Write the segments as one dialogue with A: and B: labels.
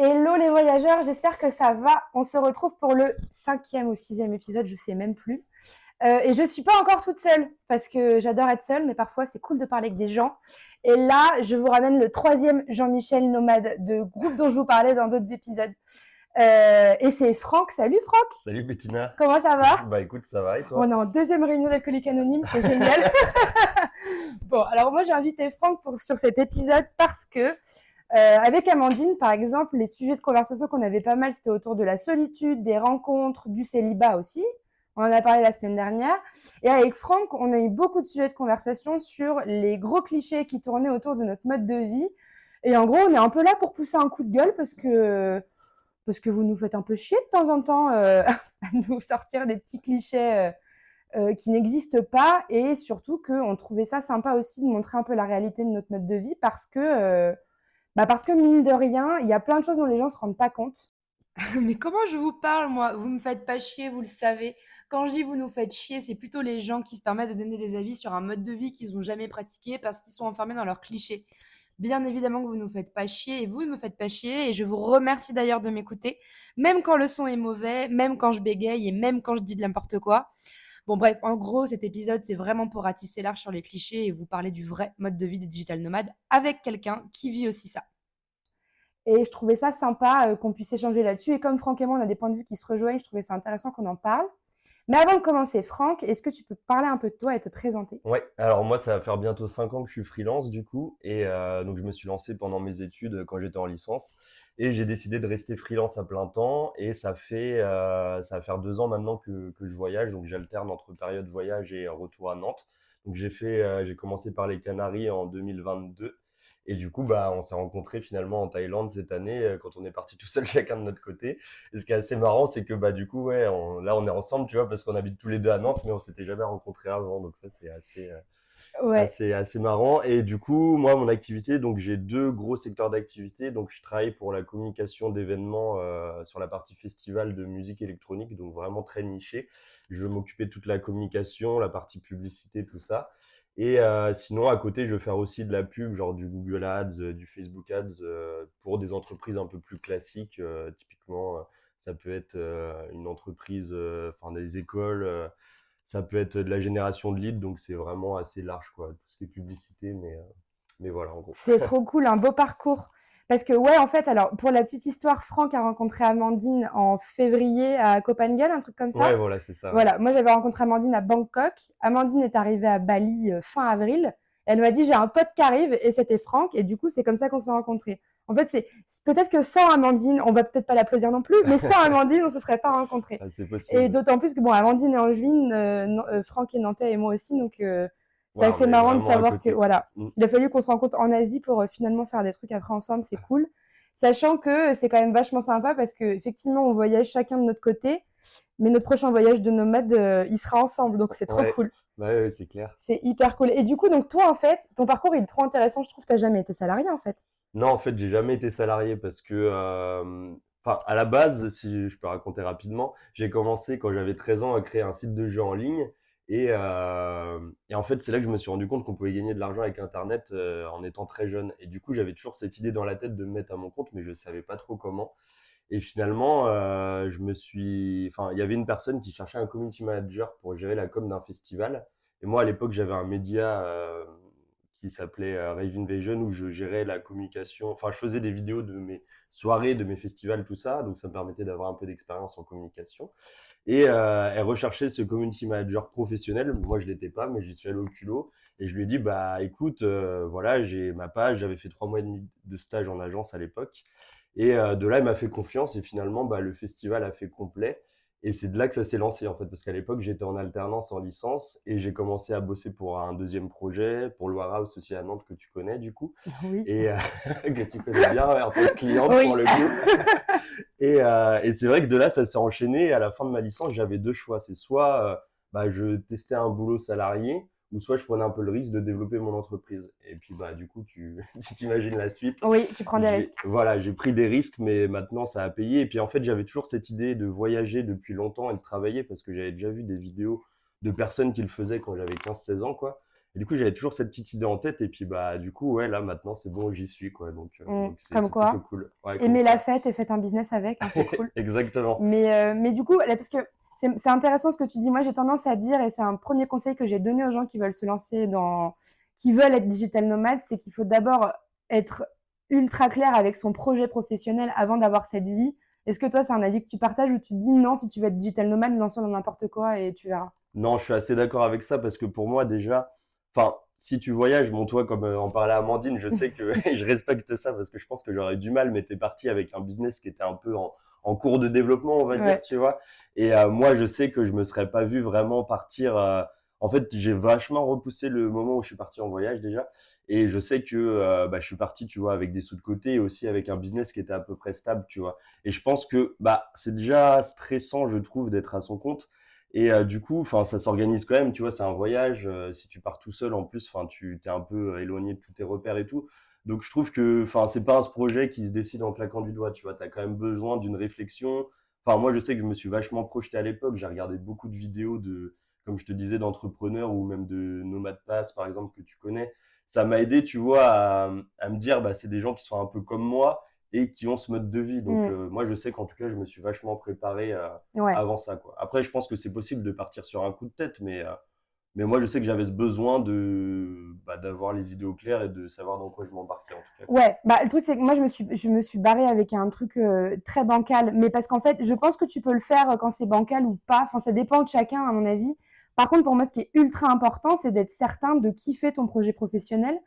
A: Hello les voyageurs, j'espère que ça va. On se retrouve pour le cinquième ou sixième épisode, je sais même plus. Euh, et je suis pas encore toute seule parce que j'adore être seule, mais parfois c'est cool de parler avec des gens. Et là, je vous ramène le troisième Jean-Michel Nomade de groupe dont je vous parlais dans d'autres épisodes. Euh, et c'est Franck. Salut Franck.
B: Salut Bettina.
A: Comment ça va?
B: Bah écoute, ça va et toi?
A: On est en deuxième réunion d'alcoolique anonyme, c'est génial. bon, alors moi j'ai invité Franck pour, sur cet épisode parce que euh, avec Amandine, par exemple, les sujets de conversation qu'on avait pas mal, c'était autour de la solitude, des rencontres, du célibat aussi. On en a parlé la semaine dernière. Et avec Franck, on a eu beaucoup de sujets de conversation sur les gros clichés qui tournaient autour de notre mode de vie. Et en gros, on est un peu là pour pousser un coup de gueule parce que, parce que vous nous faites un peu chier de temps en temps euh, à nous sortir des petits clichés euh, qui n'existent pas. Et surtout qu'on trouvait ça sympa aussi de montrer un peu la réalité de notre mode de vie parce que bah parce que mine de rien, il y a plein de choses dont les gens se rendent pas compte.
C: Mais comment je vous parle, moi? Vous me faites pas chier, vous le savez. Quand je dis vous nous faites chier, c'est plutôt les gens qui se permettent de donner des avis sur un mode de vie qu'ils n'ont jamais pratiqué parce qu'ils sont enfermés dans leurs clichés. Bien évidemment que vous nous faites pas chier et vous ne me faites pas chier et je vous remercie d'ailleurs de m'écouter, même quand le son est mauvais, même quand je bégaye et même quand je dis de n'importe quoi. Bon bref, en gros, cet épisode, c'est vraiment pour ratisser large sur les clichés et vous parler du vrai mode de vie des digital nomades avec quelqu'un qui vit aussi ça.
A: Et je trouvais ça sympa euh, qu'on puisse échanger là-dessus. Et comme Franck et moi, on a des points de vue qui se rejoignent, je trouvais ça intéressant qu'on en parle. Mais avant de commencer, Franck, est-ce que tu peux parler un peu de toi et te présenter?
B: Ouais, alors moi ça va faire bientôt 5 ans que je suis freelance du coup, et euh, donc je me suis lancé pendant mes études euh, quand j'étais en licence, et j'ai décidé de rester freelance à plein temps, et ça fait euh, ça va faire deux ans maintenant que, que je voyage, donc j'alterne entre période voyage et retour à Nantes. Donc j'ai fait, euh, j'ai commencé par les Canaries en 2022, et du coup bah on s'est rencontrés finalement en Thaïlande cette année euh, quand on est parti tout seul chacun de notre côté. Et ce qui est assez marrant, c'est que bah du coup ouais, là on est ensemble, tu vois, parce qu'on habite tous les deux à Nantes, mais on s'était jamais rencontrés avant, donc ça c'est assez
A: Ouais.
B: assez, assez marrant. Et du coup, moi, mon activité, donc j'ai deux gros secteurs d'activité. Donc, je travaille pour la communication d'événements euh, sur la partie festival de musique électronique, donc vraiment très niché. Je veux m'occuper de toute la communication, la partie publicité, tout ça. Et euh, sinon, à côté, je veux faire aussi de la pub, genre du Google Ads, euh, du Facebook Ads, pour des entreprises un peu plus classiques. typiquement, ça peut être une entreprise, enfin des écoles. Ça peut être de la génération de leads, donc c'est vraiment assez large, quoi. Tout ce qui est publicité, mais, euh, mais voilà, en gros.
A: C'est trop cool, un beau parcours. Parce que, ouais, en fait, alors, pour la petite histoire, Franck a rencontré Amandine en février à Copenhague, un truc comme ça.
B: Ouais, voilà, c'est ça. ouais.
A: Voilà, moi j'avais rencontré Amandine à Bangkok. Amandine est arrivée à Bali euh, fin avril. Elle m'a dit j'ai un pote qui arrive et c'était Franck. Et du coup, c'est comme ça qu'on s'est rencontrés. En fait, c'est peut-être que sans Amandine, on va peut-être pas l'applaudir non plus, mais sans Amandine, on se serait pas rencontrés.
B: Ah, c'est
A: Et
B: possible.
A: d'autant plus que bon, Amandine est angevine, euh, euh, Franck est nantais et moi aussi, donc euh, c'est assez marrant de savoir que voilà,
B: Mm.
A: il a fallu qu'on se rencontre en Asie pour euh, finalement faire des trucs après ensemble, c'est cool. Sachant que c'est quand même vachement sympa parce que effectivement on voyage chacun de notre côté, mais notre prochain voyage de nomade, il sera ensemble, donc c'est trop
B: Ouais.
A: cool.
B: Ouais, ouais, c'est clair.
A: C'est hyper cool. Et du coup, donc toi en fait, ton parcours il est trop intéressant, je trouve. T'as jamais été salarié en fait.
B: Non, en fait, j'ai jamais été salarié parce que, euh, à la base, si je peux raconter rapidement, j'ai commencé quand j'avais 13 ans à créer un site de jeu en ligne. Et, euh, et en fait, c'est là que je me suis rendu compte qu'on pouvait gagner de l'argent avec Internet euh, en étant très jeune. Et du coup, j'avais toujours cette idée dans la tête de me mettre à mon compte, mais je savais pas trop comment. Et finalement, je me suis, enfin, il y avait une personne qui cherchait un community manager pour gérer la com d'un festival. Et moi, à l'époque, j'avais un média qui s'appelait euh, Rave Invasion où je gérais la communication. Enfin, je faisais des vidéos de mes soirées, de mes festivals, tout ça. Donc, ça me permettait d'avoir un peu d'expérience en communication. Et euh, elle recherchait ce community manager professionnel. Moi, je l'étais pas, mais j'y suis allé au culot. Et je lui ai dit, bah, écoute, euh, voilà, j'ai ma page. J'avais fait trois mois et demi de stage en agence à l'époque. Et euh, de là, il m'a fait confiance. Et finalement, bah, le festival a fait complet. Et c'est de là que ça s'est lancé, en fait. Parce qu'à l'époque, j'étais en alternance, en licence. Et j'ai commencé à bosser pour un deuxième projet, pour Loire House aussi à Nantes, que tu connais, du coup.
A: Oui.
B: Et euh, que tu connais bien, en tant que cliente
A: Oui.
B: pour le coup. Et, euh, et c'est vrai que de là, ça s'est enchaîné. Et à la fin de ma licence, j'avais deux choix. C'est soit euh, bah, je testais un boulot salarié, ou soit je prenais un peu le risque de développer mon entreprise. Et puis, bah, du coup, tu tu t'imagines la suite.
A: Oui, tu prends des risques.
B: Voilà, j'ai pris des risques, mais maintenant ça a payé. Et puis en fait, j'avais toujours cette idée de voyager depuis longtemps et de travailler parce que j'avais déjà vu des vidéos de personnes qui le faisaient quand j'avais 15-16 ans, quoi. Et du coup, j'avais toujours cette petite idée en tête. Et puis, bah, du coup, ouais, là, maintenant, c'est bon, j'y suis, quoi. Donc, euh,
A: Mm.
B: donc c'est
A: Comme quoi,
B: plutôt cool. Ouais, comme
A: Aimez
B: quoi.
A: la fête et faites un business avec, hein, c'est cool.
B: Exactement.
A: Mais, euh, mais du coup, là, parce que c'est intéressant ce que tu dis. Moi, j'ai tendance à dire, et c'est un premier conseil que j'ai donné aux gens qui veulent se lancer dans, qui veulent être digital nomade, c'est qu'il faut d'abord être ultra clair avec son projet professionnel avant d'avoir cette vie. Est-ce que toi, c'est un avis que tu partages ou tu te dis non, si tu veux être digital nomade, lance-toi dans n'importe quoi et tu verras.
B: Non, je suis assez d'accord avec ça parce que pour moi, déjà, enfin, si tu voyages, bon, toi, comme euh, en parlait Amandine, je sais que je respecte ça parce que je pense que j'aurais eu du mal, mais t'es parti avec un business qui était un peu en, en cours de développement, on va
A: Ouais.
B: dire, tu vois. Et euh, moi, je sais que je me serais pas vu vraiment partir. euh, En fait, j'ai vachement repoussé le moment où je suis parti en voyage déjà. Et je sais que euh, bah, je suis parti, tu vois, avec des sous de côté et aussi avec un business qui était à peu près stable, tu vois. Et je pense que bah, c'est déjà stressant, je trouve, d'être à son compte. Et euh, du coup, enfin, ça s'organise quand même, tu vois, c'est un voyage. euh, si tu pars tout seul, en plus, enfin, tu t'es un peu éloigné de tous tes repères et tout. Donc, je trouve que, enfin, c'est pas un projet qui se décide en claquant du doigt, tu vois. T'as quand même besoin d'une réflexion. Enfin, moi, je sais que je me suis vachement projeté à l'époque. J'ai regardé beaucoup de vidéos de, comme je te disais, d'entrepreneurs ou même de Nomad Pass, par exemple, que tu connais. Ça m'a aidé, tu vois, à, à me dire, bah, c'est des gens qui sont un peu comme moi et qui ont ce mode de vie. Donc,
A: Mm.
B: euh, moi, je sais qu'en tout cas, je me suis vachement préparé euh,
A: Ouais.
B: avant ça, quoi. Après, je pense que c'est possible de partir sur un coup de tête, mais, euh, mais moi, je sais que j'avais ce besoin de, bah, d'avoir les idées au clair et de savoir dans quoi je m'embarquais, en tout cas.
A: Ouais, bah le truc c'est que moi je me suis je me suis barrée avec un truc euh, très bancal, mais parce qu'en fait je pense que tu peux le faire euh, quand c'est bancal ou pas. Enfin ça dépend de chacun à mon avis. Par contre pour moi ce qui est ultra important c'est d'être certain de kiffer ton projet professionnel,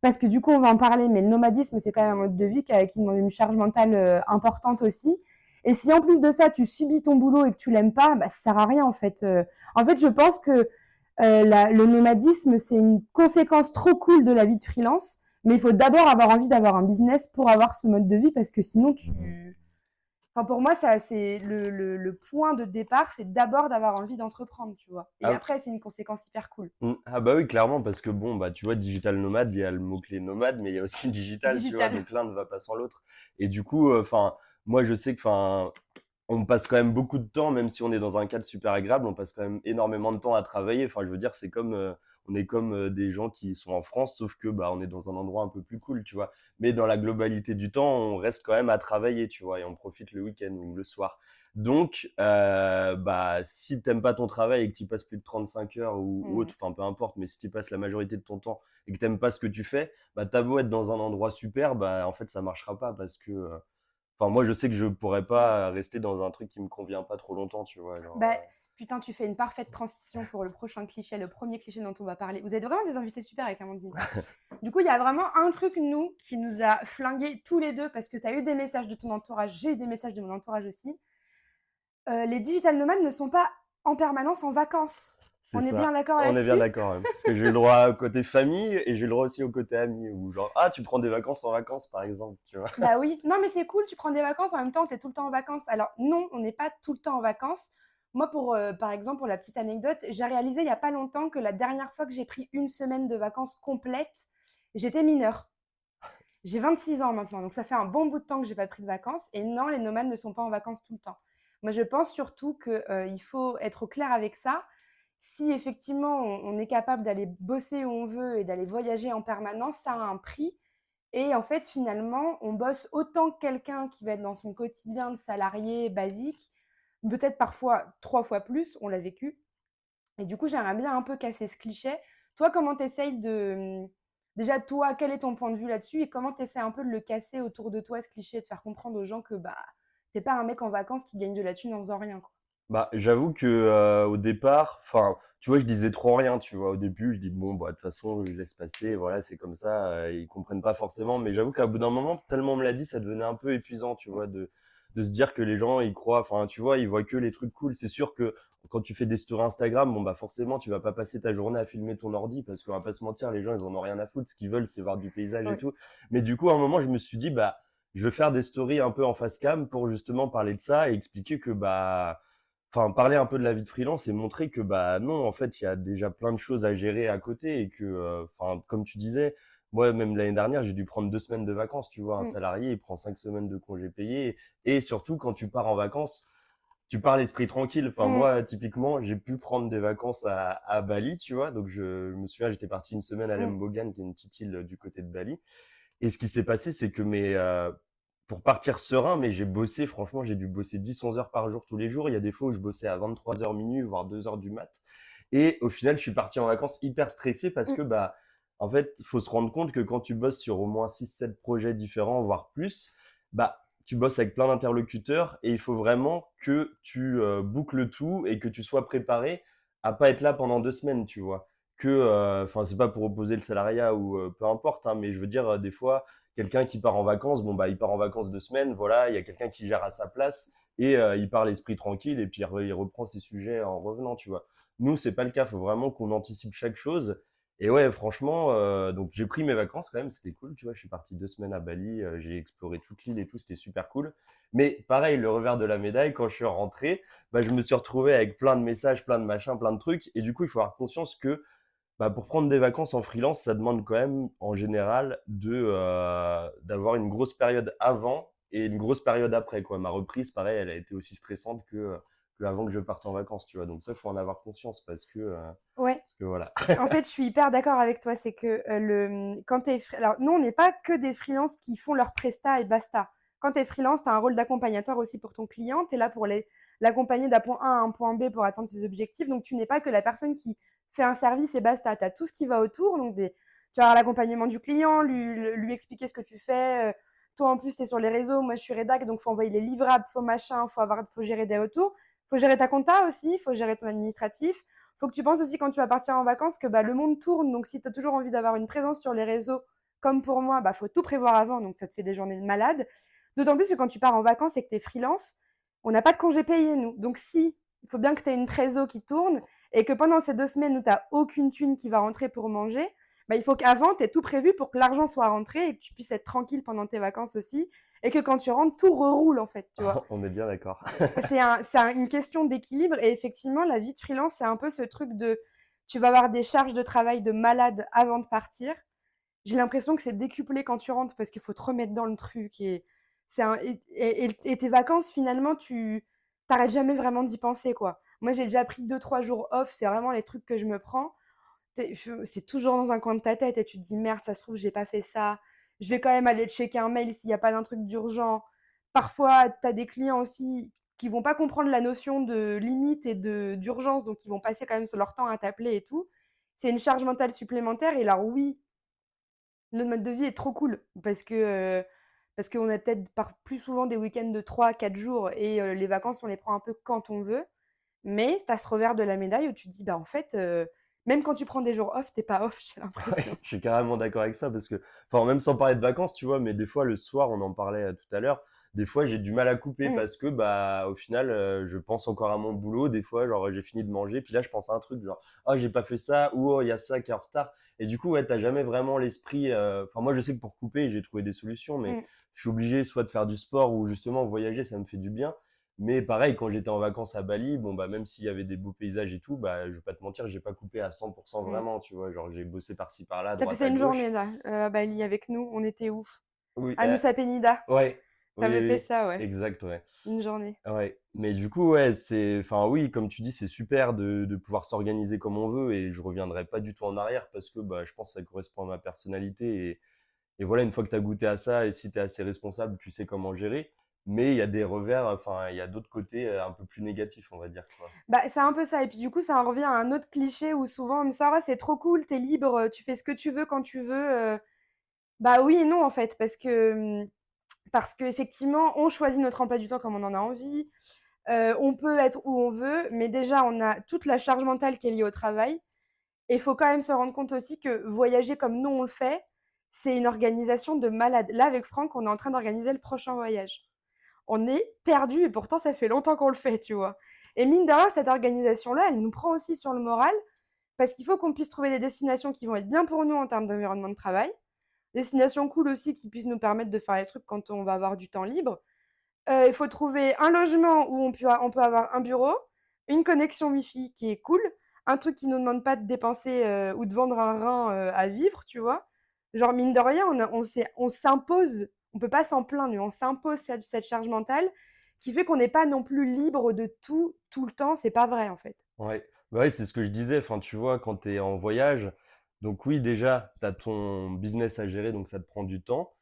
A: parce que du coup on va en parler, mais le nomadisme c'est quand même un mode de vie qui, qui demande une charge mentale euh, importante aussi. Et si en plus de ça tu subis ton boulot et que tu l'aimes pas, bah ça sert à rien en fait. En fait je pense que euh, la- le nomadisme c'est une conséquence trop cool de la vie de freelance. Mais il faut d'abord avoir envie d'avoir un business pour avoir ce mode de vie parce que sinon tu. Enfin, pour moi, ça, c'est le, le, le point de départ, c'est d'abord d'avoir envie d'entreprendre, tu vois. Et
B: Ah.
A: après, c'est une conséquence hyper cool.
B: Mm. Ah bah oui, clairement, parce que bon, bah tu vois, digital nomade, il y a le mot-clé nomade, mais il y a aussi digital, tu vois,
A: Digital.
B: donc l'un ne va pas sans l'autre. Et du coup, enfin, moi je sais que, enfin, on passe quand même beaucoup de temps, même si on est dans un cadre super agréable, on passe quand même énormément de temps à travailler. Enfin, je veux dire, c'est comme, euh, on est comme euh, des gens qui sont en France, sauf que bah on est dans un endroit un peu plus cool, tu vois. Mais dans la globalité du temps, on reste quand même à travailler, tu vois, et on profite le week-end ou le soir. Donc, euh, bah, si t'aimes pas ton travail et que tu passes plus de 35 heures ou, ou
A: Mhm.
B: autre, enfin peu importe, mais si tu passes la majorité de ton temps et que t'aimes pas ce que tu fais, bah t'as beau être dans un endroit super, bah en fait ça marchera pas parce que, euh, enfin moi je sais que je pourrais pas rester dans un truc qui me convient pas trop longtemps, tu vois. genre,
A: Bah,
B: euh,
A: putain, tu fais une parfaite transition pour le prochain cliché, le premier cliché dont on va parler. Vous êtes vraiment des invités super avec Amandine. du coup, il y a vraiment un truc, nous, qui nous a flingués tous les deux parce que tu as eu des messages de ton entourage, j'ai eu des messages de mon entourage aussi. Euh, les digital nomades ne sont pas en permanence en vacances. On est bien d'accord
B: On est
A: là-dessus
B: bien d'accord, ouais, parce que j'ai le droit au côté famille et j'ai le droit aussi au côté ami, ou genre, ah, tu prends des vacances en vacances, par exemple, tu vois.
A: Bah oui, non mais c'est cool, tu prends des vacances, en même temps tu es tout le temps en vacances. Alors non, on n'est pas tout le temps en vacances. Moi, pour, euh, par exemple, pour la petite anecdote, j'ai réalisé il n'y a pas longtemps que la dernière fois que j'ai pris une semaine de vacances complète, j'étais mineure. J'ai 26 ans maintenant, donc ça fait un bon bout de temps que j'ai pas pris de vacances. Et non, les nomades ne sont pas en vacances tout le temps. Moi, je pense surtout qu'il faut être au clair avec ça. Si effectivement on, est capable d'aller bosser où on veut et d'aller voyager en permanence, ça a un prix. Et en fait, finalement, on bosse autant que quelqu'un qui va être dans son quotidien de salarié basique, peut-être parfois trois fois plus, on l'a vécu. Et du coup, j'aimerais bien un peu casser ce cliché. Toi, comment tu essayes de... Déjà, toi, quel est ton point de vue là-dessus et comment tu essaies un peu de le casser autour de toi, ce cliché, de faire comprendre aux gens que bah, t'es pas un mec en vacances qui gagne de la thune en faisant rien. Quoi?
B: Bah, j'avoue que euh, au départ, enfin, tu vois, je disais trop rien, tu vois. Au début, je dis bon, bah, de toute façon, je laisse passer, voilà, c'est comme ça. euh, ils comprennent pas forcément, mais j'avoue qu'à bout d'un moment, tellement on me l'a dit, ça devenait un peu épuisant, tu vois, de de se dire que les gens, ils croient, enfin, tu vois, ils voient que les trucs cool. C'est sûr que quand tu fais des stories Instagram, bon, bah, forcément, tu vas pas passer ta journée à filmer ton ordi parce qu'on va pas se mentir, les gens, ils en ont rien à foutre. Ce qu'ils veulent, c'est voir du paysage et
A: Ouais.
B: tout. Mais du coup, à un moment, je me suis dit, bah, je vais faire des stories un peu en face cam pour justement parler de ça et expliquer que, bah, enfin parler un peu de la vie de freelance et montrer que bah non en fait il y a déjà plein de choses à gérer à côté et que euh, enfin comme tu disais moi même l'année dernière j'ai dû prendre deux semaines de vacances tu vois un
A: Mm.
B: salarié il prend cinq semaines de congés payés et surtout quand tu pars en vacances tu pars l'esprit tranquille. Enfin,
A: Mm.
B: moi, typiquement, j'ai pu prendre des vacances à, à Bali, tu vois. Donc, je, je me souviens, j'étais parti une semaine à. Lembogan, qui est une petite île euh, du côté de Bali. Et ce qui s'est passé, c'est que mes, euh, pour partir serein, mais j'ai bossé, franchement, j'ai dû bosser 10-11 heures par jour tous les jours. Il y a des fois où je bossais à 23 heures minuit, voire 2 heures du mat. Et au final, je suis parti en vacances hyper stressé parce
A: Mm.
B: que, bah, en fait, il faut se rendre compte que quand tu bosses sur au moins 6-7 projets différents, voire plus, bah, tu bosses avec plein d'interlocuteurs et il faut vraiment que tu euh, boucles tout et que tu sois préparé à pas être là pendant deux semaines, tu vois. Que, euh, enfin, c'est pas pour opposer le salariat ou euh, peu importe, hein, mais je veux dire, euh, des fois, quelqu'un qui part en vacances, bon, bah, il part en vacances deux semaines, voilà, il y a quelqu'un qui gère à sa place et euh, il part l'esprit tranquille et puis il re- il reprend ses sujets en revenant, tu vois. Nous, c'est pas le cas, faut vraiment qu'on anticipe chaque chose. Et ouais, franchement, euh, donc j'ai pris mes vacances quand même, c'était cool, tu vois. Je suis parti deux semaines à Bali, euh, j'ai exploré toute l'île et tout, c'était super cool. Mais pareil, le revers de la médaille, quand je suis rentré, bah, je me suis retrouvé avec plein de messages, plein de machins, plein de trucs. Et du coup, il faut avoir conscience que bah, pour prendre des vacances en freelance, ça demande quand même, en général, de euh, d'avoir une grosse période avant et une grosse période après, quoi. Ma reprise, pareil, elle a été aussi stressante que, que avant que je parte en vacances, tu vois. Donc ça, il faut en avoir conscience parce que, euh,
A: Ouais.
B: parce que voilà.
A: En fait, je suis hyper d'accord avec toi. C'est que euh, le, quand tu es. Alors, nous, on n'est pas que des freelances qui font leur presta et basta. Quand tu es freelance, tu as un rôle d'accompagnateur aussi pour ton client. Tu es là pour l'accompagner d'un point A à un point B pour atteindre ses objectifs. Donc, tu n'es pas que la personne qui fait un service et basta. Tu as tout ce qui va autour. Donc, des, tu vas avoir l'accompagnement du client, lui, lui expliquer ce que tu fais. euh, toi, en plus, tu es sur les réseaux. Moi, je suis rédac. Donc, faut envoyer les livrables, faut machin, faut, avoir, faut gérer des retours. faut gérer ta compta aussi. faut gérer ton administratif faut que tu penses aussi quand tu vas partir en vacances que bah, le monde tourne. Donc, si tu as toujours envie d'avoir une présence sur les réseaux, comme pour moi, bah, faut tout prévoir avant. Donc, ça te fait des journées de malade. D'autant plus que quand tu pars en vacances et que tu es freelance, on n'a pas de congé payé, nous. Donc, si, il faut bien que tu aies une trésor qui tourne et que pendant ces deux semaines où tu n'as aucune thune qui va rentrer pour manger, bah, il faut qu'avant, tu aies tout prévu pour que l'argent soit rentré et que tu puisses être tranquille pendant tes vacances aussi. Et que quand tu rentres, tout reroule, en fait, tu vois
B: On est bien d'accord.
A: c'est un- c'est un- une question d'équilibre et effectivement la vie de freelance c'est un peu ce truc de tu vas avoir des charges de travail de malade avant de partir j'ai l'impression que c'est décuplé quand tu rentres parce qu'il faut te remettre dans le truc et c'est un- et, et- et- et tes vacances finalement tu t'arrêtes jamais vraiment d'y penser quoi moi j'ai déjà pris deux trois jours off c'est vraiment les trucs que je me prends c'est toujours dans un coin de ta tête et tu te dis merde ça se trouve j'ai pas fait ça je vais quand même aller checker un mail s'il n'y a pas d'un truc d'urgent parfois, tu as des clients aussi qui vont pas comprendre la notion de limite et d'urgence, donc ils vont passer quand même leur temps à t'appeler et tout. C'est une charge mentale supplémentaire. Et alors oui, notre mode de vie est trop cool parce que euh, parce qu'on a peut-être plus souvent des week-ends de 3-4 jours et euh, les vacances, on les prend un peu quand on veut. Mais tu as ce revers de la médaille où tu te dis, bah en fait, euh, même quand tu prends des jours off, t'es pas off, j'ai
B: Ouais,
A: l'impression.
B: je suis carrément d'accord avec ça parce que, enfin, même sans parler de vacances, tu vois, mais des fois le soir, on en parlait euh, tout à l'heure, des fois j'ai du mal à couper
A: Mm.
B: parce que, bah, au final, euh, je pense encore à mon boulot. Des fois, genre, j'ai fini de manger, puis là, je pense à un truc, genre, ah, j'ai pas fait ça, ou oh, il y a ça qui est en retard. Et du coup, ouais, t'as jamais vraiment l'esprit. euh, Enfin, moi, je sais que pour couper, j'ai trouvé des solutions, mais
A: Mm.
B: je suis obligé soit de faire du sport ou justement voyager, ça me fait du bien. Mais pareil, quand j'étais en vacances à Bali, bon, bah, même s'il y avait des beaux paysages et tout, bah, je vais pas te mentir, j'ai pas coupé à 100%
A: Mm.
B: vraiment, tu vois. Genre, j'ai bossé par-ci par-là,
A: T'as fait ça une journée là, euh, à Bali avec nous, on était ouf.
B: Oui,
A: À
B: euh,
A: Nusa Penida,
B: ouais, oui,
A: t'avais
B: oui,
A: fait
B: oui.
A: ça, ouais,
B: Exact, ouais.
A: une journée.
B: Ouais. Mais du coup, ouais, c'est, enfin, oui, comme tu dis, c'est super de, de pouvoir s'organiser comme on veut et je reviendrai pas du tout en arrière parce que, bah, je pense que ça correspond à ma personnalité et, et voilà, une fois que tu as goûté à ça et si tu es assez responsable, tu sais comment gérer. Mais il y a des revers, enfin, il y a d'autres côtés euh, un peu plus négatifs, on va dire.
A: Bah, c'est un peu ça. Et puis du coup, ça en revient à un autre cliché où souvent on me sort, Ah, c'est trop cool, t'es libre, tu fais ce que tu veux quand tu veux. euh. Bah oui et non en fait, parce que hum, parce qu'effectivement, on choisit notre emploi du temps comme on en a envie. Euh, on peut être où on veut, mais déjà, on a toute la charge mentale qui est liée au travail. Et il faut quand même se rendre compte aussi que voyager comme nous on le fait, c'est une organisation de malade. Là, avec Franck, on est en train d'organiser le prochain voyage. On est perdu et pourtant, ça fait longtemps qu'on le fait, tu vois. Et mine de rien, cette organisation-là, elle nous prend aussi sur le moral parce qu'il faut qu'on puisse trouver des destinations qui vont être bien pour nous en termes d'environnement de travail. Destinations cool aussi qui puissent nous permettre de faire les trucs quand on va avoir du temps libre. Euh, il faut trouver un logement où on peut, on peut avoir un bureau, une connexion Wi-Fi qui est cool, un truc qui ne nous demande pas de dépenser euh, ou de vendre un rein euh, à vivre, tu vois. Genre, mine de rien, on, s'impose, on peut pas s'en plaindre, on s'impose cette, cette charge mentale qui fait qu'on n'est pas non plus libre de tout, tout le temps. C'est pas vrai, en fait.
B: Ouais, bah ouais, c'est ce que je disais. Enfin, tu vois, quand tu es en voyage, donc oui, déjà, tu as ton business à gérer, donc ça te prend du temps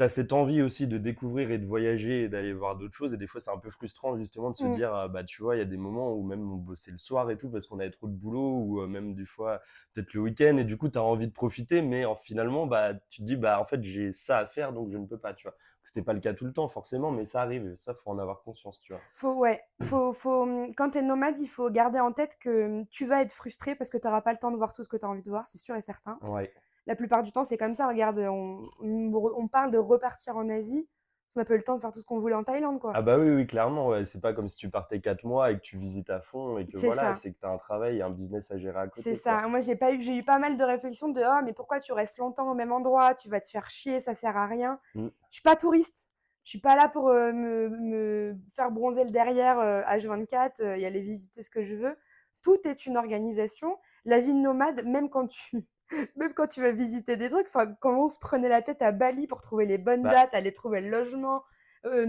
B: tu as cette envie aussi de découvrir et de voyager et d'aller voir d'autres choses. Et des fois, c'est un peu frustrant justement de se
A: Mm.
B: dire, ah, bah tu vois, il y a des moments où même on bossait le soir et tout parce qu'on avait trop de boulot ou euh, même des fois peut-être le week-end et du coup, tu as envie de profiter, mais en- finalement, bah tu te dis, bah en fait, j'ai ça à faire donc je ne peux pas, tu vois. C'était pas le cas tout le temps forcément, mais ça arrive. et Ça, faut en avoir conscience, tu vois.
A: Faut, ouais, faut, faut, hum, quand tu es nomade, il faut garder en tête que hum, tu vas être frustré parce que tu n'auras pas le temps de voir tout ce que tu as envie de voir, c'est sûr et certain.
B: Ouais,
A: La plupart du temps, c'est comme ça. Regarde, on, on, on parle de repartir en Asie. On n'a pas eu le temps de faire tout ce qu'on voulait en Thaïlande, quoi.
B: Ah bah oui, oui, clairement, ouais. C'est pas comme si tu partais quatre mois et que tu visites à fond et que voilà, c'est que tu as un travail et un business à gérer à côté,
A: C'est ça. Moi, j'ai pas eu, j'ai eu pas mal de réflexions de oh, mais pourquoi tu restes longtemps au même endroit? Tu vas te faire chier, ça sert à rien.
B: Mm.
A: Je suis pas touriste. Je suis pas là pour euh, me, me faire bronzer le derrière euh, H24 euh, et aller visiter ce que je veux. Tout est une organisation. La vie de nomade, même quand tu, même quand tu vas visiter des trucs, enfin, comment on se prenait la tête à Bali pour trouver les bonnes
B: Bah.
A: dates, aller trouver le logement. Euh,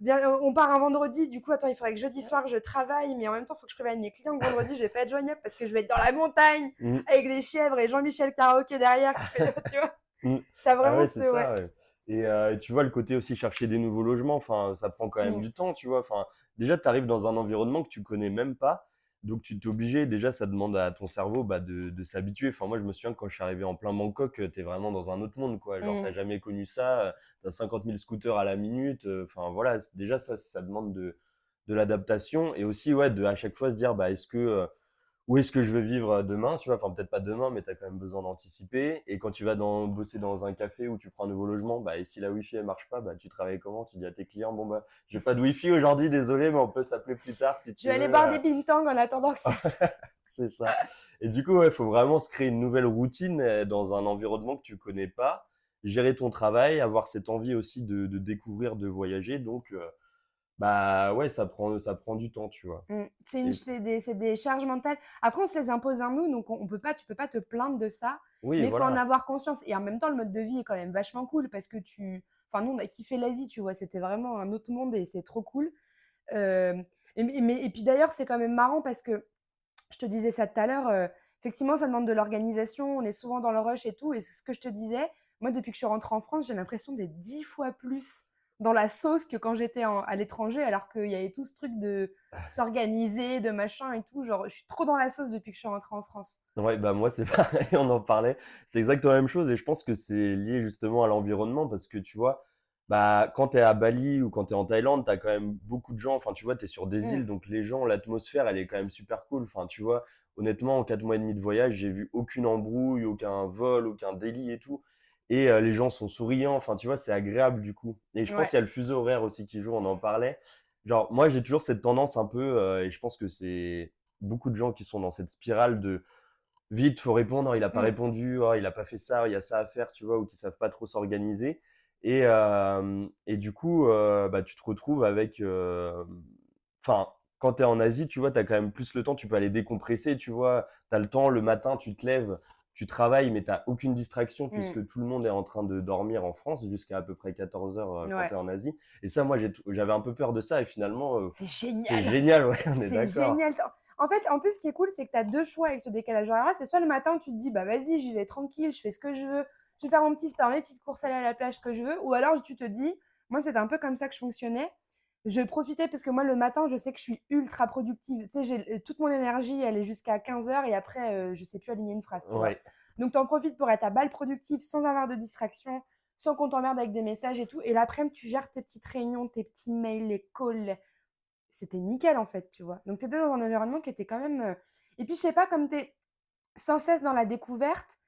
A: bien, euh, on part un vendredi, du coup, attends, il faudrait que jeudi soir je travaille, mais en même temps, il faut que je prévienne mes clients que vendredi, je vais pas être joignable parce que je vais être dans la montagne
B: Mm.
A: avec des chèvres et Jean-Michel Karaoké derrière tu vois.
B: Mm.
A: T'as
B: Ah
A: vraiment
B: ouais,
A: ce,
B: c'est
A: ouais.
B: ça, ouais. Et euh, tu vois, le côté aussi chercher des nouveaux logements, enfin, ça prend quand même
A: Mm.
B: du temps, tu vois. Enfin, déjà, tu arrives dans un environnement que tu connais même pas. Donc, tu t'es obligé, déjà, ça demande à ton cerveau bah, de, de s'habituer. Enfin, moi, je me souviens que quand je suis arrivé en plein Bangkok, tu es vraiment dans un autre monde, quoi. Genre,
A: Mm.
B: t'as jamais connu ça, tu as 50 000 scooters à la minute. euh, Enfin, voilà, déjà, ça, ça demande de, de l'adaptation. Et aussi, ouais, de à chaque fois se dire, bah, est-ce que, euh, où est-ce que je veux vivre euh, demain, tu vois, enfin peut-être pas demain, mais tu as quand même besoin d'anticiper. Et quand tu vas dans, bosser dans un café où tu prends un nouveau logement, bah, et si la Wi-Fi elle marche pas, bah, tu travailles comment? Tu dis à tes clients, bon bah, j'ai pas de Wi-Fi aujourd'hui, désolé, mais on peut s'appeler plus tard si tu
A: Je vais aller
B: veux,
A: boire
B: euh,
A: des bintang en attendant que ça.
B: c'est ça. Et du coup, il faut vraiment se créer une nouvelle routine euh, dans un environnement que tu connais pas, gérer ton travail, avoir cette envie aussi de, de découvrir, de voyager. Donc, euh, bah ouais, ça prend, ça prend du temps, tu vois.
A: Mm. C'est une-
B: Et-
A: c'est des, c'est des charges mentales. Après, on se les impose à nous, donc on, on peut pas, tu peux pas te plaindre de ça.
B: Oui,
A: mais il faut en
B: voilà.
A: avoir conscience. Et en même temps, le mode de vie est quand même vachement cool parce que tu. Enfin, nous, on a kiffé l'Asie, tu vois. C'était vraiment un autre monde et c'est trop cool. Euh, et, mais- mais- et puis d'ailleurs, c'est quand même marrant parce que je te disais ça tout à l'heure. euh, effectivement, ça demande de l'organisation. On est souvent dans le rush et tout. Et c'est ce que je te disais. Moi, depuis que je suis rentrée en France, j'ai l'impression d'être dix fois plus dans la sauce que quand j'étais à l'étranger, alors qu'il y avait tout ce truc de s'organiser, de machin et tout. Genre, je suis trop dans la sauce depuis que je suis rentrée en France.
B: Ouais, bah moi c'est pareil, on en parlait. C'est exactement la même chose et je pense que c'est lié justement à l'environnement parce que tu vois, bah quand tu es à Bali ou quand tu es en Thaïlande, tu as quand même beaucoup de gens, enfin tu vois, tu es sur des
A: Mm.
B: îles donc les gens, l'atmosphère elle est quand même super cool. Enfin tu vois, honnêtement en 4 mois et demi de voyage, j'ai vu aucune embrouille, aucun vol, aucun délit et tout. Et euh, les gens sont souriants, enfin tu vois, c'est agréable du coup. Et je pense qu'il y a le fuseau horaire aussi qui joue, on en parlait. Genre moi j'ai toujours cette tendance un peu, euh, et je pense que c'est beaucoup de gens qui sont dans cette spirale de vite, faut répondre, il a pas
A: Mm.
B: répondu, oh, il a pas fait ça, il y a ça à faire, tu vois, ou qui savent pas trop s'organiser. Et, euh, et du coup, bah, tu te retrouves avec, enfin, quand tu es en Asie, tu vois, tu as quand même plus le temps, tu peux aller décompresser, tu vois, tu as le temps, le matin, tu te lèves, tu travailles, mais tu aucune distraction
A: Mm.
B: puisque tout le monde est en train de dormir en France jusqu'à à peu près 14 heures euh, quand
A: Ouais.
B: tu es en Asie. Et ça, moi, j'avais un peu peur de ça et finalement, euh,
A: C'est
B: c'est
A: génial.
B: génial, ouais, on est
A: C'est génial. En fait, en plus, ce qui est cool, c'est que tu as deux choix avec ce décalage horaire-là. C'est soit le matin tu te dis, bah vas-y, j'y vais tranquille, je fais ce que je veux, je vais faire mon petit sport, mes petites courses aller à la plage, ce que je veux. Ou alors tu te dis, moi, c'était un peu comme ça que je fonctionnais. Je profitais parce que moi, le matin, je sais que je suis ultra productive. Tu sais, euh, toute mon énergie, elle est jusqu'à 15h et après, euh, je sais plus aligner une phrase. Tu vois.
B: Ouais.
A: Donc, tu en profites pour être à balle productive sans avoir de distraction, sans qu'on t'emmerde avec des messages et tout. Et l'après-midi, tu gères tes petites réunions, tes petits mails, les calls. C'était nickel, en fait, tu vois. Donc, tu étais dans un environnement qui était quand même. euh, Et puis, je sais pas, comme tu es sans cesse dans la découverte,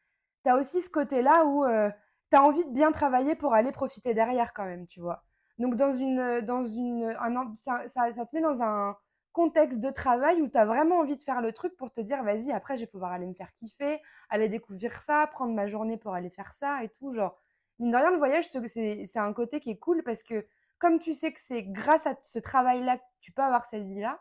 A: tu as aussi ce côté-là où tu as envie de bien travailler pour aller profiter derrière, quand même, tu vois. Donc, dans une. Dans une un am- ça, ça- ça te met dans un contexte de travail où tu as vraiment envie de faire le truc pour te dire, vas-y, après, je vais pouvoir aller me faire kiffer, aller découvrir ça, prendre ma journée pour aller faire ça et tout. Genre, mine de rien, le voyage, ce- c'est c'est un côté qui est cool parce que comme tu sais que c'est grâce à ce travail-là que tu peux avoir cette vie-là,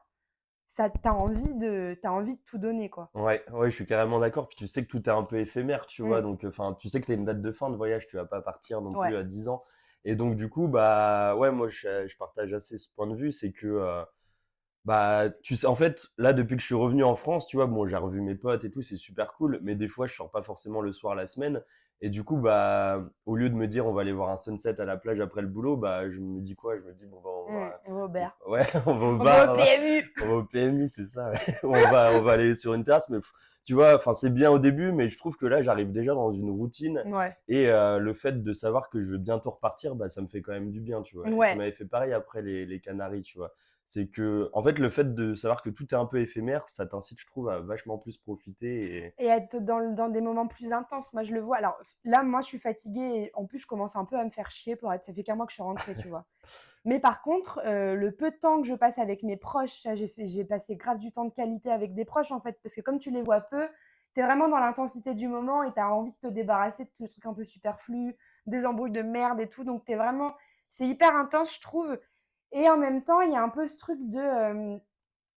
A: ça t'as envie de t'as envie de tout donner, quoi.
B: Ouais, ouais, je suis carrément d'accord. Puis tu sais que tout est un peu éphémère, tu vois.
A: Mm.
B: Donc, enfin, tu sais que tu as une date de fin de voyage, tu vas pas partir non
A: Ouais.
B: plus à 10 ans. Et donc, du coup, bah, ouais, moi, je, je partage assez ce point de vue, c'est que, euh, bah, tu sais, en fait, là, depuis que je suis revenu en France, tu vois, bon, j'ai revu mes potes et tout, c'est super cool, mais des fois, je sors pas forcément le soir la semaine. Et du coup, bah, au lieu de me dire on va aller voir un sunset à la plage après le boulot, bah, je me dis quoi? Je me dis bon, bah, on va.
A: Mmh, on va au bar.
B: Ouais, on va au
A: On
B: bar.
A: va au
B: on va-
A: PMU.
B: on va au PMU, c'est ça. ouais. on va, on va aller sur une terrasse, mais tu vois, enfin, c'est bien au début, mais je trouve que là, j'arrive déjà dans une routine.
A: Ouais.
B: Et euh, le fait de savoir que je vais bientôt repartir, bah, ça me fait quand même du bien, tu vois.
A: Ouais.
B: Ça m'avait fait pareil après les, les Canaries, tu vois. C'est que, en fait, le fait de savoir que tout est un peu éphémère, ça t'incite, je trouve, à vachement plus profiter. Et...
A: Et être dans, dans des moments plus intenses. Moi, je le vois. Alors là, moi, je suis fatiguée. Et en plus, je commence un peu à me faire chier pour être. Ça fait qu'un mois que je suis rentrée, tu vois. Mais par contre, euh, le peu de temps que je passe avec mes proches, j'ai fait, j'ai passé grave du temps de qualité avec des proches, en fait. Parce que comme tu les vois peu, tu es vraiment dans l'intensité du moment et tu as envie de te débarrasser de tous les trucs un peu superflus, des embrouilles de merde et tout. Donc, tu es vraiment. C'est hyper intense, je trouve. Et en même temps, il y a un peu ce truc de. euh,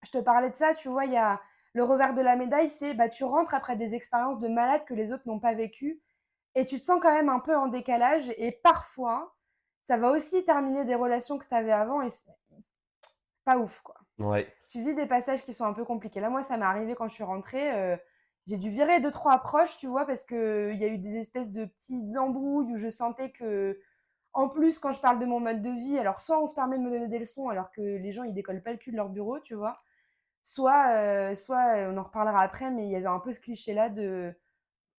A: je te parlais de ça, tu vois, il y a le revers de la médaille, c'est bah, tu rentres après des expériences de malade que les autres n'ont pas vécues et tu te sens quand même un peu en décalage et parfois, ça va aussi terminer des relations que tu avais avant et c'est pas ouf, quoi.
B: Ouais.
A: Tu vis des passages qui sont un peu compliqués. Là, moi, ça m'est arrivé quand je suis rentrée. euh, j'ai dû virer deux, trois approches, tu vois, parce qu'il y a eu des espèces de petites embrouilles où je sentais que, en plus, quand je parle de mon mode de vie, alors soit on se permet de me donner des leçons alors que les gens, ils décollent pas le cul de leur bureau, tu vois, soit, euh, soit euh, on en reparlera après, mais il y avait un peu ce cliché-là de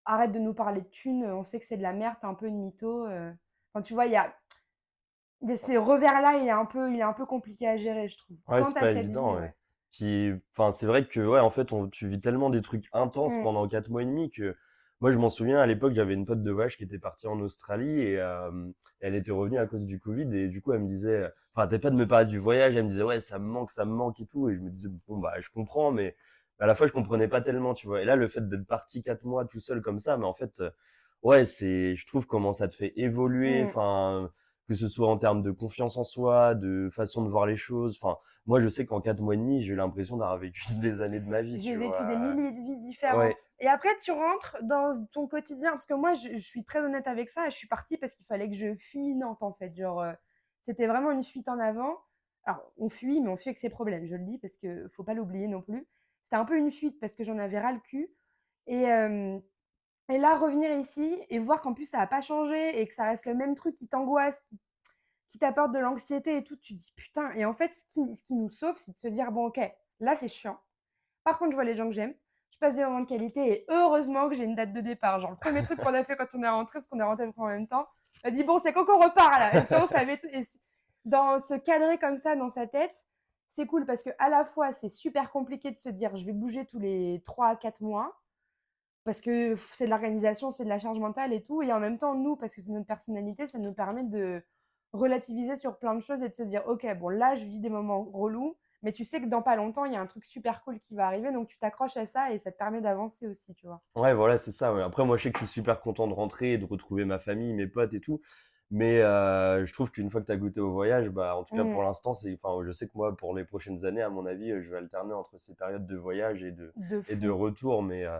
A: arrête de nous parler de thunes, on sait que c'est de la merde, t'es un peu une mytho. euh. Enfin, tu vois, il y a. Ces revers-là, il est un peu, il est un peu compliqué à gérer, je trouve.
B: Ouais, c'est pas évident,
A: vie,
B: ouais. Puis, enfin, c'est vrai que, ouais, en fait, on, tu vis tellement des trucs intenses
A: Mm.
B: pendant quatre mois et demi que, moi, je m'en souviens, à l'époque, j'avais une pote de vache qui était partie en Australie et euh, elle était revenue à cause du Covid et du coup, elle me disait, enfin, t'es pas de me parler du voyage, elle me disait, ouais, ça me manque, ça me manque et tout. Et je me disais, bon, bah, je comprends, mais à la fois, je comprenais pas tellement, tu vois. Et là, le fait d'être parti quatre mois tout seul comme ça, mais en fait, euh, ouais, c'est, je trouve comment ça te fait évoluer,
A: Mm.
B: enfin, que ce soit en termes de confiance en soi, de façon de voir les choses, enfin, moi, je sais qu'en quatre mois et demi, j'ai eu l'impression d'avoir vécu des années de ma vie,
A: J'ai vécu
B: vois.
A: des milliers de vies différentes.
B: Ouais.
A: Et après, tu rentres dans ton quotidien. Parce que moi, je, je suis très honnête avec ça. Je suis partie parce qu'il fallait que je fuis Nantes, en fait. Genre, euh, c'était vraiment une fuite en avant. Alors, on fuit, mais on fuit avec ses problèmes, je le dis, parce qu'il faut pas l'oublier non plus. C'était un peu une fuite parce que j'en avais ras le cul. Et, euh, et là, revenir ici et voir qu'en plus, ça n'a pas changé et que ça reste le même truc qui t'angoisse, qui, qui t'apporte de l'anxiété et tout, tu te dis putain. Et en fait, ce qui, ce qui nous sauve, c'est de se dire bon, ok, là, c'est chiant. Par contre, je vois les gens que j'aime, je passe des moments de qualité et heureusement que j'ai une date de départ. Genre, le premier truc qu'on a fait quand on est rentré, parce qu'on est rentré en même temps, on a dit bon, c'est quand qu'on repart là. Et ça, on savait tout. Et dans se cadrer comme ça dans sa tête, c'est cool parce que à la fois, c'est super compliqué de se dire je vais bouger tous les 3 à 4 mois parce que c'est de l'organisation, c'est de la charge mentale et tout. Et en même temps, nous, parce que c'est notre personnalité, ça nous permet de relativiser sur plein de choses et de se dire, ok, bon, là, je vis des moments relous, mais tu sais que dans pas longtemps, il y a un truc super cool qui va arriver, donc tu t'accroches à ça et ça te permet d'avancer aussi, tu vois.
B: Ouais, voilà, c'est ça. ouais. Après, moi, je sais que je suis super content de rentrer, de retrouver ma famille, mes potes et tout. Mais euh, je trouve qu'une fois que tu as goûté au voyage, bah, en tout cas, pour l'instant, c'est, enfin, je sais que moi, pour les prochaines années, à mon avis, je vais alterner entre ces périodes de voyage et de,
A: De
B: et de retour. Mais euh,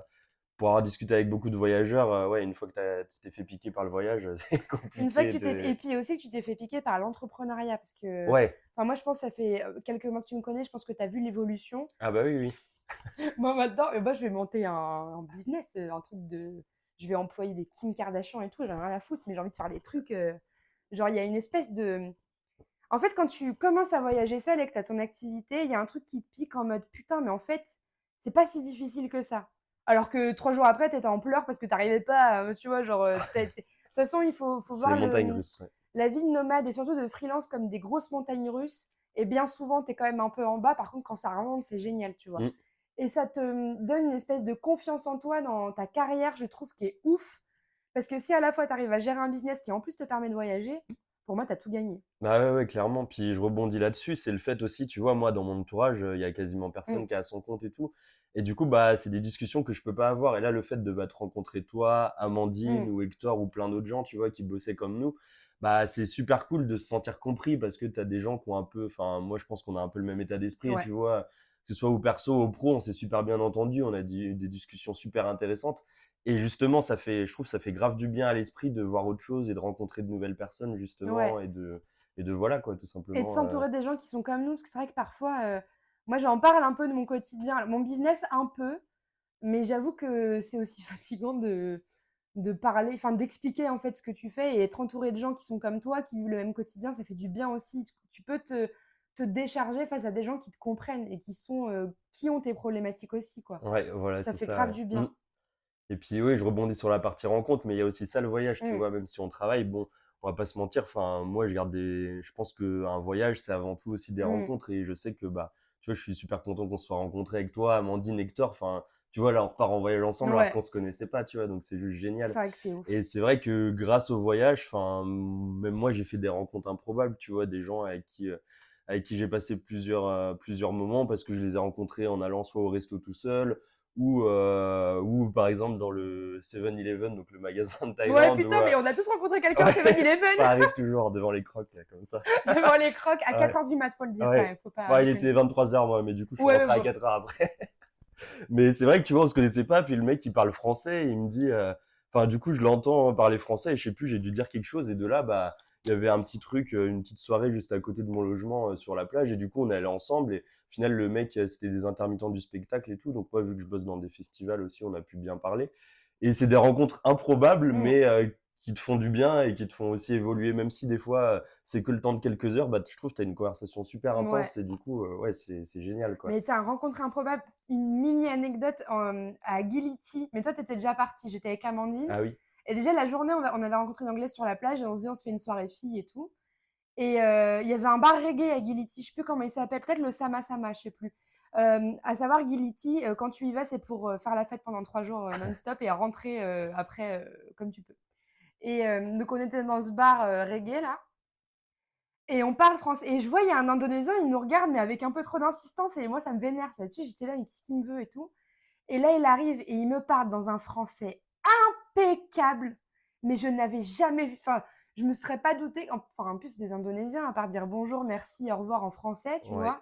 B: pour avoir discuté avec beaucoup de voyageurs, euh, ouais, une fois que tu t'es fait piquer par le voyage, c'est compliqué
A: Une fois que tu
B: de...
A: t'es... Et puis aussi que tu t'es fait piquer par l'entrepreneuriat, parce que...
B: Ouais,
A: Enfin, moi, je pense que ça fait euh, quelques mois que tu me connais, je pense que tu as vu l'évolution.
B: ah bah oui, oui.
A: Moi, maintenant, euh, moi, je vais monter un, un business, un truc de... Je vais employer des Kim Kardashian et tout, j'en ai rien à foutre, mais j'ai envie de faire des trucs... euh, Genre, il y a une espèce de... En fait, quand tu commences à voyager seul et que tu as ton activité, il y a un truc qui te pique en mode putain, mais en fait, c'est pas si difficile que ça. Alors que trois jours après, tu étais en pleurs parce que tu n'arrivais pas, à- tu vois, genre. euh, t'es- De toute façon, il faut, voir
B: les montagnes
A: le-
B: russes. ouais.
A: la vie de nomade et surtout de freelance comme des grosses montagnes russes. Et bien souvent, tu es quand même un peu en bas. Par contre, quand ça remonte, c'est génial, tu vois.
B: Mm.
A: Et ça te donne une espèce de confiance en toi dans ta carrière, je trouve, qui est ouf. Parce que si à la fois, tu arrives à gérer un business qui en plus te permet de voyager, pour moi, tu as tout gagné.
B: Bah ouais, ouais, clairement. Puis je rebondis là-dessus. C'est le fait aussi, tu vois, moi, dans mon entourage, euh, il y a quasiment personne
A: Mm.
B: qui a son compte et tout. Et du coup, bah, c'est des discussions que je peux pas avoir. Et là, le fait de bah, te rencontrer toi, Amandine
A: Mm.
B: ou Hector ou plein d'autres gens, tu vois, qui bossaient comme nous, bah, c'est super cool de se sentir compris parce que tu as des gens qui ont un peu, enfin, moi, je pense qu'on a un peu le même état d'esprit,
A: Ouais.
B: tu vois, que ce soit au perso, au pro, on s'est super bien entendu, on a dit, des discussions super intéressantes. Et justement, ça fait, je trouve, ça fait grave du bien à l'esprit de voir autre chose et de rencontrer de nouvelles personnes, justement, et de, et de voilà, quoi, tout simplement.
A: Et de s'entourer des gens qui sont comme nous, parce que c'est vrai que parfois, moi, j'en parle un peu de mon quotidien, mon business un peu, mais j'avoue que c'est aussi fatigant de, de parler, enfin d'expliquer en fait ce que tu fais et être entouré de gens qui sont comme toi, qui vivent le même quotidien, ça fait du bien aussi. Tu peux te, te décharger face à des gens qui te comprennent et qui sont qui ont tes problématiques aussi quoi.
B: Ouais, voilà,
A: ça fait grave du bien. Mmh.
B: Et puis oui, je rebondis sur la partie rencontre, mais il y a aussi ça le voyage, tu mmh. vois, même si on travaille, bon, on va pas se mentir, enfin moi je garde des je pense qu'un voyage c'est avant tout aussi des mmh. rencontres et je sais que bah tu vois, je suis super content qu'on se soit rencontrés avec toi, Amandine, Hector, enfin tu vois, là, on repart en voyage ensemble alors qu'on se connaissait pas, tu vois, donc c'est juste génial.
A: C'est vrai que c'est ouf.
B: Et c'est vrai que grâce au voyage, enfin, même moi, j'ai fait des rencontres improbables, tu vois, des gens avec qui, euh, avec qui j'ai passé plusieurs, euh, plusieurs moments parce que je les ai rencontrés en allant soit au resto tout seul, ou, euh, ou par exemple dans le 7-Eleven, donc le magasin de Thaïlande.
A: Ouais, putain, mais on a tous rencontré quelqu'un au 7-Eleven.
B: ça arrive toujours devant les crocs, là, comme ça.
A: devant les crocs, à 4h du mat, faut le dire quand même. Faut
B: pas, il était 23h, moi, mais du coup, je suis rentré à 4h après. mais c'est vrai que tu vois, on se connaissait pas, puis le mec, il parle français, il me dit, euh, enfin, du coup, je l'entends parler français, et je sais plus, j'ai dû dire quelque chose, et de là, bah, il y avait un petit truc, euh, une petite soirée juste à côté de mon logement euh, sur la plage, et du coup, on est allé ensemble, et au final, le mec, c'était des intermittents du spectacle et tout, donc moi, vu que je bosse dans des festivals aussi, on a pu bien parler. Et c'est des rencontres improbables, mmh. mais qui te font du bien et qui te font aussi évoluer, même si des fois c'est que le temps de quelques heures, bah, je trouve que tu as une conversation super intense et du coup, ouais, c'est génial. Quoi.
A: Mais tu as rencontré improbable, une mini anecdote à Gility, mais toi tu étais déjà parti, j'étais avec Amandine.
B: Ah oui.
A: Et déjà la journée, on, avait rencontré une anglaise sur la plage et on se dit on se fait une soirée fille et tout. Et il y avait un bar reggae à Gility, je sais plus comment il s'appelle, peut-être le Sama Sama, je sais plus. à savoir, Gility, quand tu y vas, c'est pour faire la fête pendant trois jours non-stop et rentrer après comme tu peux. Et euh, donc, on était dans ce bar euh, reggae, là. Et on parle français. Et je vois, il y a un Indonésien, il nous regarde, mais avec un peu trop d'insistance. Et moi, ça me vénère. Ça dessus, j'étais là, mais qu'est-ce qu'il me veut et tout. Et là, il arrive et il me parle dans un français impeccable. Mais je n'avais jamais vu. Je me serais pas douté. Enfin, en plus, des Indonésiens, à part dire bonjour, merci, au revoir en français, tu vois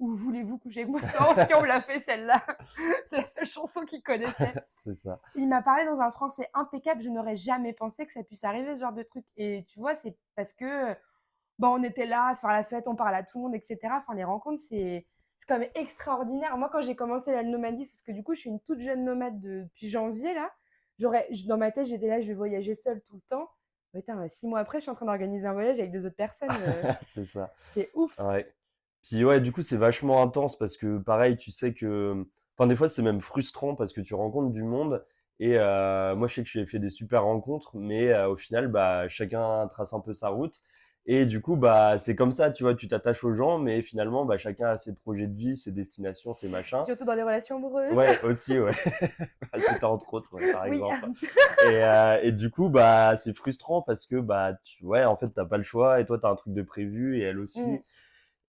A: ou voulez-vous coucher avec moi Si on me l'a fait celle-là. C'est la seule chanson qu'il connaissait.
B: c'est ça.
A: Il m'a parlé dans un français impeccable. Je n'aurais jamais pensé que ça puisse arriver, ce genre de truc. Et tu vois, c'est parce que bon, on était là à faire la fête, on parle à tout le monde, etc. Enfin, les rencontres, c'est quand même extraordinaire. Moi, quand j'ai commencé la nomadisme, parce que du coup, je suis une toute jeune nomade depuis janvier, là, j'aurais, dans ma tête, j'étais là, je vais voyager seule tout le temps. Putain, six mois après, je suis en train d'organiser un voyage avec deux autres personnes. Euh,
B: c'est ça.
A: C'est ouf.
B: Ouais. Puis ouais, du coup, c'est vachement intense parce que pareil, tu sais que. Enfin, des fois, c'est même frustrant parce que tu rencontres du monde. Et euh, moi, je sais que j'ai fait des super rencontres, mais euh, au final, bah, chacun trace un peu sa route. Et du coup, bah, c'est comme ça, tu vois, tu t'attaches aux gens, mais finalement, bah, chacun a ses projets de vie, ses destinations, ses machins.
A: Surtout dans les relations amoureuses.
B: Ouais, aussi, ouais. C'était entre autres, par exemple. Et, euh, et, du coup, bah, c'est frustrant parce que, bah, tu, ouais, en fait, t'as pas le choix et toi, t'as un truc de prévu et elle aussi. Mmh.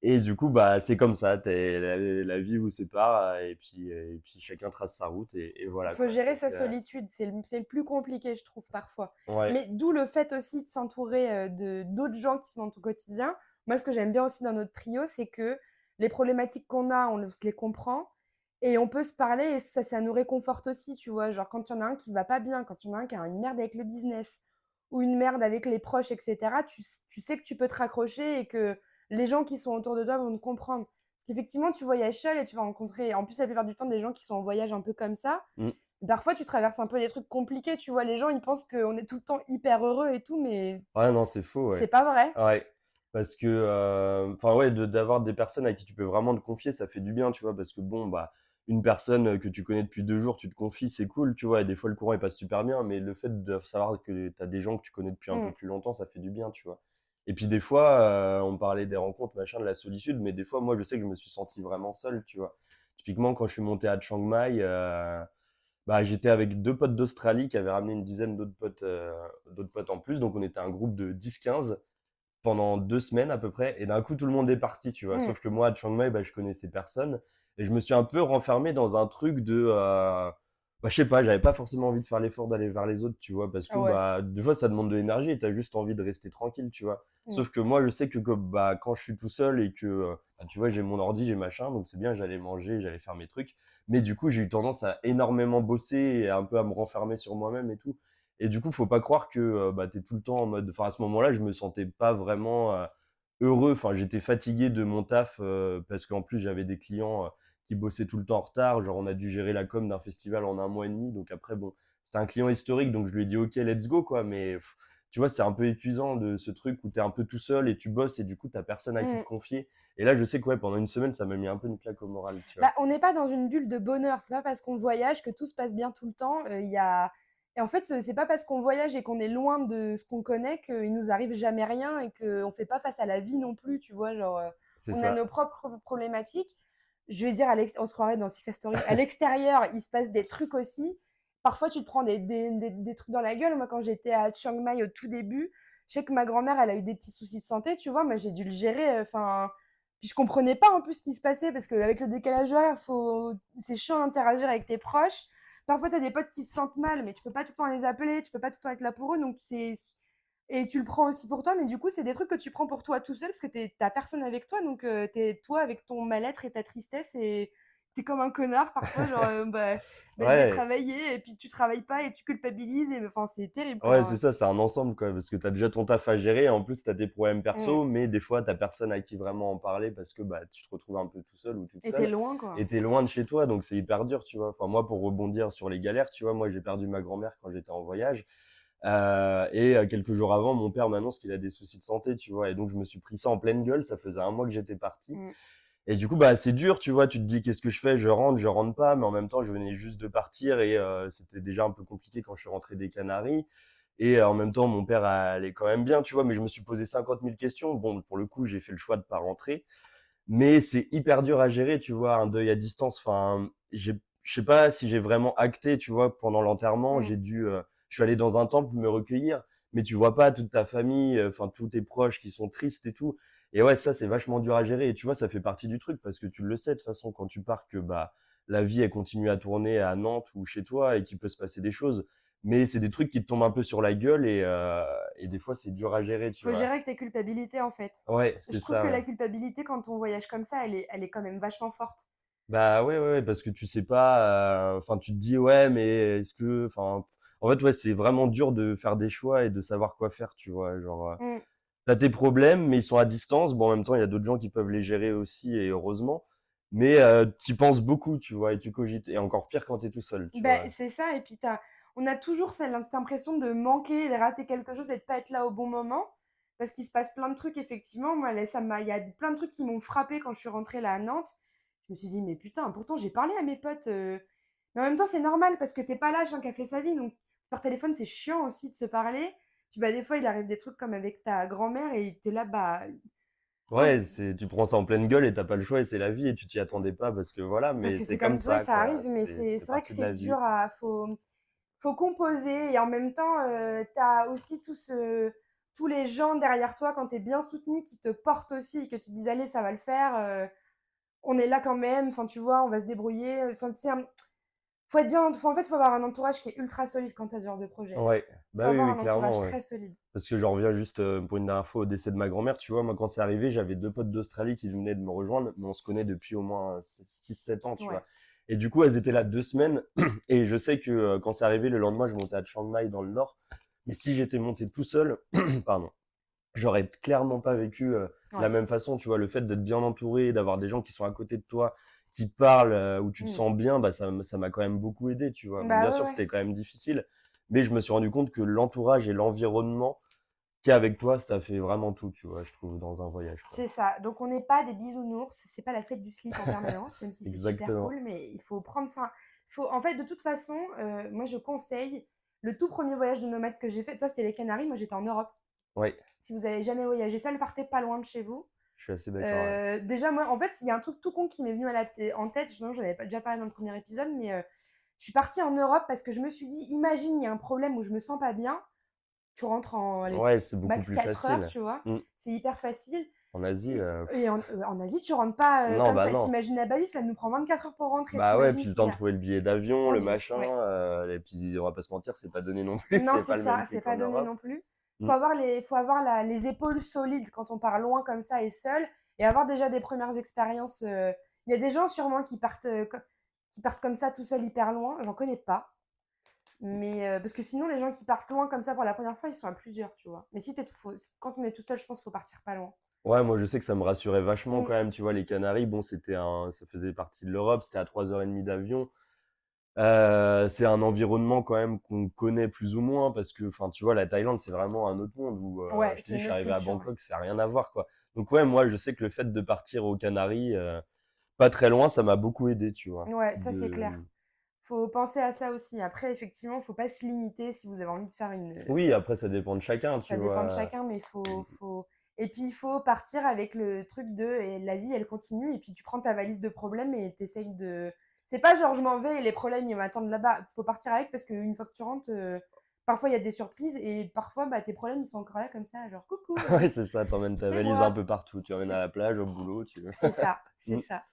B: Et du coup, bah, c'est comme ça, la, la, vie vous sépare et puis, et puis chacun trace sa route et, voilà.
A: Il faut gérer sa euh solitude, c'est le, le, plus compliqué, je trouve, parfois. Mais d'où le fait aussi de s'entourer euh, de d'autres gens qui sont dans ton quotidien. Moi, ce que j'aime bien aussi dans notre trio, c'est que les problématiques qu'on a, on se les comprend et on peut se parler et ça, ça nous réconforte aussi, tu vois. Genre, quand il y en a un qui va pas bien, quand il y en a un qui a une merde avec le business ou une merde avec les proches, etc., tu, tu sais que tu peux te raccrocher et que les gens qui sont autour de toi vont te comprendre. Parce qu'effectivement, tu voyages seul et tu vas rencontrer, en plus, la plupart du temps, des gens qui sont en voyage un peu comme ça. Mm. Parfois, tu traverses un peu des trucs compliqués, tu vois. Les gens, ils pensent qu'on est tout le temps hyper heureux et tout, mais.
B: Ouais, non, c'est faux. Ouais.
A: C'est pas vrai.
B: Ouais. Parce que, euh, enfin, ouais, d'avoir des personnes à qui tu peux vraiment te confier, ça fait du bien, tu vois. Parce que, bon, bah, une personne que tu connais depuis deux jours, tu te confies, c'est cool, tu vois. Et des fois, le courant, il passe super bien, mais le fait de savoir que tu as des gens que tu connais depuis un mm. peu plus longtemps, ça fait du bien, tu vois. Et puis des fois, euh, on parlait des rencontres, machin, de la solitude, mais des fois, moi, je sais que je me suis senti vraiment seul, tu vois. Typiquement, quand je suis monté à Chiang Mai, euh, bah, j'étais avec deux potes d'Australie qui avaient ramené une dizaine d'autres potes, euh, d'autres potes en plus. Donc, on était un groupe de 10-15 pendant deux semaines à peu près. Et d'un coup, tout le monde est parti, tu vois. Mmh. Sauf que moi, à Chiang Mai, bah, je connaissais personne. Et je me suis un peu renfermé dans un truc de bah, je sais pas, j'avais pas forcément envie de faire l'effort d'aller vers les autres, tu vois, parce que bah, des fois ça demande de l'énergie et t'as juste envie de rester tranquille, tu vois. Mmh. Sauf que moi, je sais que bah, quand je suis tout seul et que bah, tu vois, j'ai mon ordi, j'ai machin, donc c'est bien, j'allais manger, j'allais faire mes trucs. Mais du coup, j'ai eu tendance à énormément bosser et un peu à me renfermer sur moi-même et tout. Et du coup, faut pas croire que euh, bah, tu es tout le temps en mode. Enfin, à ce moment-là, je me sentais pas vraiment euh, heureux. Enfin, j'étais fatigué de mon taf euh, parce qu'en plus, j'avais des clients qui bossaient tout le temps en retard. Genre, on a dû gérer la com d'un festival en un mois et demi. Donc après, bon, c'était un client historique, donc je lui ai dit OK, let's go, quoi. Mais tu vois, c'est un peu épuisant de ce truc où tu es un peu tout seul et tu bosses et du coup, tu personne à qui te mmh. confier. Et là, je sais que ouais, pendant une semaine, ça m'a mis un peu une claque au moral. Tu
A: vois. Bah, on n'est pas dans une bulle de bonheur. C'est pas parce qu'on voyage que tout se passe bien tout le temps. Il y a... Et en fait, c'est pas parce qu'on voyage et qu'on est loin de ce qu'on connaît qu'il nous arrive jamais rien et qu'on fait pas face à la vie non plus. Tu vois, genre, on a nos propres problématiques. Je vais dire, on se croirait dans Secret Story. À l'extérieur, il se passe des trucs aussi parfois tu te prends des, des, trucs dans la gueule. Moi, quand j'étais à Chiang Mai au tout début, je sais que ma grand-mère, elle a eu des petits soucis de santé, tu vois, moi j'ai dû le gérer. Euh, enfin, puis je comprenais pas en plus ce qui se passait parce qu'avec le décalage horaire, faut... c'est chiant d'interagir avec tes proches. Parfois, tu as des potes qui se sentent mal, mais tu peux pas tout le temps les appeler, tu peux pas tout le temps être là pour eux. Donc, c'est. Et tu le prends aussi pour toi, mais du coup, c'est des trucs que tu prends pour toi tout seul parce que tu n'as personne avec toi. Donc, euh, tu es toi avec ton mal-être et ta tristesse. Et t'es comme un connard parfois, genre, euh, bah, bah je vais travailler et puis tu travailles pas et tu culpabilises. Et enfin, c'est terrible.
B: Ouais, c'est ça, c'est un ensemble, quoi, parce que t'as déjà ton taf à gérer. En plus, t'as tes problèmes perso, mais des fois, t'as personne à qui vraiment en parler parce que bah, tu te retrouves un peu tout seul ou toute
A: seule. Et t'es loin, quoi.
B: Et loin de chez toi, donc c'est hyper dur, tu vois. Enfin, moi, pour rebondir sur les galères, tu vois, moi, j'ai perdu ma grand-mère quand j'étais en voyage. Euh, et euh, quelques jours avant, mon père m'annonce qu'il a des soucis de santé, tu vois. Et donc, je me suis pris ça en pleine gueule. Ça faisait un mois que j'étais parti. Mmh. Et du coup, bah, c'est dur, tu vois. Tu te dis, qu'est-ce que je fais? Je rentre, je rentre pas. Mais en même temps, je venais juste de partir et euh, c'était déjà un peu compliqué quand je suis rentré des Canaries. Et euh, en même temps, mon père allait quand même bien, tu vois. Mais je me suis posé 50 000 questions. Bon, pour le coup, j'ai fait le choix de pas rentrer. Mais c'est hyper dur à gérer, tu vois, un deuil à distance. Enfin, je sais pas si j'ai vraiment acté, tu vois, pendant l'enterrement. J'ai dû, euh, je suis allé dans un temple me recueillir. Mais tu vois pas toute ta famille, enfin, tous tes proches qui sont tristes et tout. Et ouais, ça, c'est vachement dur à gérer. Et tu vois, ça fait partie du truc parce que tu le sais de toute façon quand tu pars que bah, la vie, elle continue à tourner à Nantes ou chez toi et qu'il peut se passer des choses. Mais c'est des trucs qui te tombent un peu sur la gueule et, euh, et des fois, c'est dur à gérer. Tu
A: faut gérer avec tes culpabilités en fait.
B: Ouais,
A: Je trouve que la culpabilité, quand on voyage comme ça, elle est, elle est quand même vachement forte.
B: Bah ouais, ouais, parce que tu sais pas. Euh, enfin, tu te dis, ouais, mais est-ce que. Enfin, en fait, ouais, c'est vraiment dur de faire des choix et de savoir quoi faire, tu vois. Genre, euh, mmh tu as tes problèmes, mais ils sont à distance. Bon, en même temps, il y a d'autres gens qui peuvent les gérer aussi, et heureusement. Mais tu penses beaucoup, tu vois, et tu cogites. Et encore pire quand tu es tout seul.
A: Ben, c'est ça, et puis as... on a toujours cette impression de manquer, de rater quelque chose et de pas être là au bon moment. Parce qu'il se passe plein de trucs, effectivement. Moi, ça il y a plein de trucs qui m'ont frappé quand je suis rentrée là à Nantes. Je me suis dit, mais putain, pourtant j'ai parlé à mes potes. Euh, mais en même temps, c'est normal parce que t'es pas là, chacun qui a fait sa vie. Donc par téléphone, c'est chiant aussi de se parler bah, des fois, il arrive des trucs comme avec ta grand-mère et t'es là, bah.
B: Ouais, c'est, tu prends ça en pleine gueule et t'as pas le choix et c'est la vie et tu t'y attendais pas parce que voilà, mais c'est comme, ça.
A: ça arrive, mais c'est, vrai que c'est dur à. Faut, faut composer et en même temps, euh, t'as aussi tout ce, tous les gens derrière toi quand t'es bien soutenu qui te portent aussi et que tu dis, allez, ça va le faire. Euh, on est là quand même, enfin, tu vois, on va se débrouiller. Enfin, tu faut être bien. en fait, faut avoir un entourage qui est ultra solide quand tu as ce genre de projet.
B: Ouais, bah oui,
A: un
B: clairement.
A: Entourage très solide.
B: Parce que j'en reviens juste euh, pour une dernière fois au décès de ma grand-mère. Tu vois, moi, quand c'est arrivé, j'avais deux potes d'Australie qui venaient de me rejoindre, mais on se connaît depuis au moins 6-7 ans, tu vois. Et du coup, elles étaient là deux semaines. Et je sais que euh, quand c'est arrivé, le lendemain, je montais à Chiang Mai dans le nord. Mais si j'étais monté tout seul, pardon, j'aurais clairement pas vécu euh, la même façon. Tu vois, le fait d'être bien entouré, d'avoir des gens qui sont à côté de toi, qui te parle, euh, où tu te mmh. sens bien, bah, ça, ça m'a quand même beaucoup aidé, tu vois.
A: Bah
B: bien sûr, c'était quand même difficile, mais je me suis rendu compte que l'entourage et l'environnement qui est avec toi, ça fait vraiment tout, tu vois, je trouve, dans un voyage.
A: C'est ça. Donc, on n'est pas des bisounours, c'est pas la fête du slip en permanence, même si c'est super cool, mais il faut prendre ça. Faut, en fait, de toute façon, euh, moi, je conseille le tout premier voyage de nomade que j'ai fait. Toi, c'était les Canaries, moi, j'étais en Europe.
B: Oui.
A: Si vous avez jamais voyagé seul, partez pas loin de chez vous.
B: Je suis assez d'accord.
A: Euh, déjà, moi, en fait, il y a un truc tout con qui m'est venu à la en tête. Je n'en avais pas déjà parlé dans le premier épisode, mais euh, je suis partie en Europe parce que je me suis dit, imagine, il y a un problème où je me sens pas bien. Tu rentres en
B: ouais, max
A: plus 4 heures, tu vois. Mmh. C'est hyper facile.
B: En Asie. Euh,
A: et en, Asie, tu rentres pas non, comme bah ça. T'imagines à Bali, ça nous prend 24 heures pour rentrer.
B: Bah ouais, puis le temps de trouver le billet d'avion, le machin. et puis, on va pas se mentir, c'est pas donné non plus.
A: Non, c'est ça, c'est pas donné non plus. Il faut mmh. avoir, les, faut avoir la, les épaules solides quand on part loin comme ça et seul. et avoir déjà des premières expériences. euh, Il y a des gens sûrement qui partent, euh, qui partent comme ça tout seuls hyper loin. J'en connais pas. Mais euh, parce que sinon, les gens qui partent loin comme ça pour la première fois, ils sont à plusieurs, tu vois. Mais si t'es tout, faut- quand on est tout seul, je pense qu'il faut partir pas loin.
B: Ouais, moi je sais que ça me rassurait vachement
A: Mm.
B: quand même, tu vois, les Canaries, bon, c'était un, ça faisait partie de l'Europe, c'était à 3h30 d'avion. Euh, c'est un environnement quand même qu'on connaît plus ou moins parce que, enfin, tu vois, la Thaïlande, c'est vraiment un autre monde où, euh,
A: Ouais,
B: je suis arrivé à. Bangkok, ça n'a rien à voir, quoi. Donc ouais, moi je sais que le fait de partir aux Canaries, euh, pas très loin, ça m'a beaucoup aidé, tu vois.
A: Ouais, ça c'est clair. Faut penser à ça aussi. Après, effectivement, faut pas se limiter si vous avez envie de faire une.
B: Oui, après ça dépend de chacun, tu
A: Ça dépend de chacun, mais faut, faut... Et puis, il faut partir avec le truc de et la vie, elle continue. Et puis, tu prends ta valise de problèmes et t'essayes de. C'est pas genre je m'en vais et les problèmes ils m'attendent là-bas. Faut partir avec parce qu'une fois que tu rentres, euh, parfois il y a des surprises et parfois bah, tes problèmes ils sont encore là comme ça. Genre coucou.
B: Ouais, c'est ça, t'emmènes ta valise
A: moi.
B: un peu partout, tu emmènes à la plage, au boulot, tu
A: C'est ça, c'est ça.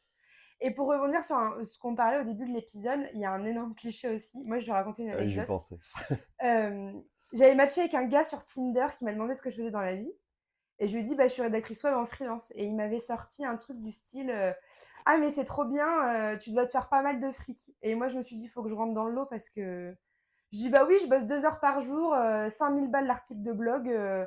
A: Et pour rebondir sur un- ce qu'on parlait au début de l'épisode, il y a un énorme cliché aussi. Moi, je vais raconter une
B: j'y
A: anecdote.
B: pensais.
A: Euh, j'avais matché avec un gars sur Tinder qui m'a demandé ce que je faisais dans la vie. Et je lui ai dit, bah, je suis rédactrice web en freelance. Et il m'avait sorti un truc du style euh, Ah, mais c'est trop bien, euh, tu dois te faire pas mal de fric. Et moi, je me suis dit, il faut que je rentre dans le lot parce que. Je dis, bah oui, je bosse deux heures par jour, euh, 5000 balles l'article de blog, euh,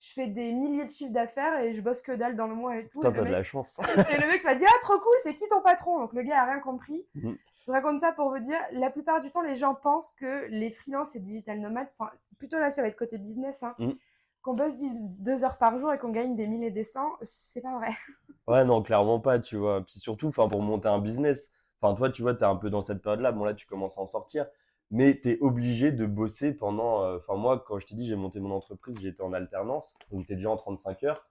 A: je fais des milliers de chiffres d'affaires et je bosse que dalle dans le mois et tout.
B: T'as de
A: mec-
B: la chance.
A: et le mec m'a dit Ah, trop cool, c'est qui ton patron? Donc le gars a rien compris.
B: Mhm.
A: Je raconte ça pour vous dire la plupart du temps, les gens pensent que les freelances et digital nomades, enfin, plutôt là, ça va être côté business, hein,
B: Mhm.
A: Qu'on bosse 10 deux heures par jour et qu'on gagne des milliers et des cents, c'est pas vrai.
B: Ouais, non, clairement pas, tu vois. Puis surtout, pour monter un business, enfin, toi, tu vois, t'es un peu dans cette période-là. Bon, là, tu commences à en sortir, mais t'es obligé de bosser pendant. euh, Enfin, moi, quand je t'ai dit, j'ai monté mon entreprise, j'étais en alternance, donc t'es déjà en 35 heures.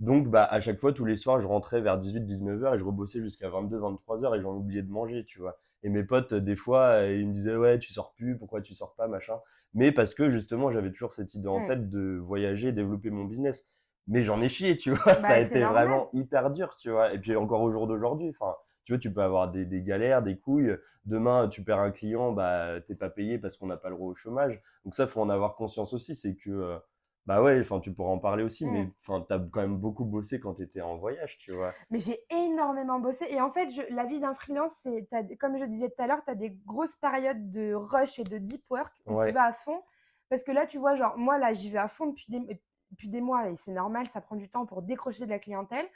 B: Donc, bah, à chaque fois, tous les soirs, je rentrais vers 18-19 heures et je rebossais jusqu'à 22-23 heures et j'en oubliais de manger, tu vois. Et mes potes, euh, des fois, euh, ils me disaient, ouais, tu sors plus, pourquoi tu sors pas, machin? Mais parce que justement, j'avais toujours cette idée en
A: Mm.
B: tête de voyager, développer mon business. Mais j'en ai chié, tu vois. Ça a
A: Bah, c'est
B: été
A: normal.
B: vraiment hyper dur, tu vois. Et puis encore au jour d'aujourd'hui, enfin, tu vois, tu peux avoir des, des galères, des couilles. Demain, tu perds un client, bah, t'es pas payé parce qu'on n'a pas le droit au chômage. Donc ça, faut en avoir conscience aussi. C'est que, euh, bah ouais, enfin, tu pourras en parler aussi,
A: Mm.
B: mais enfin, t'as quand même beaucoup bossé quand t'étais en voyage, tu vois.
A: Mais j'ai énormément bossé. Et en fait, je- la vie d'un freelance, c'est, comme je disais tout à l'heure, tu as des grosses périodes de rush et de deep work où
B: Ouais.
A: tu vas à fond. Parce que là, tu vois, genre, moi, là, j'y vais à fond depuis des, depuis des mois et c'est normal, ça prend du temps pour décrocher de la clientèle.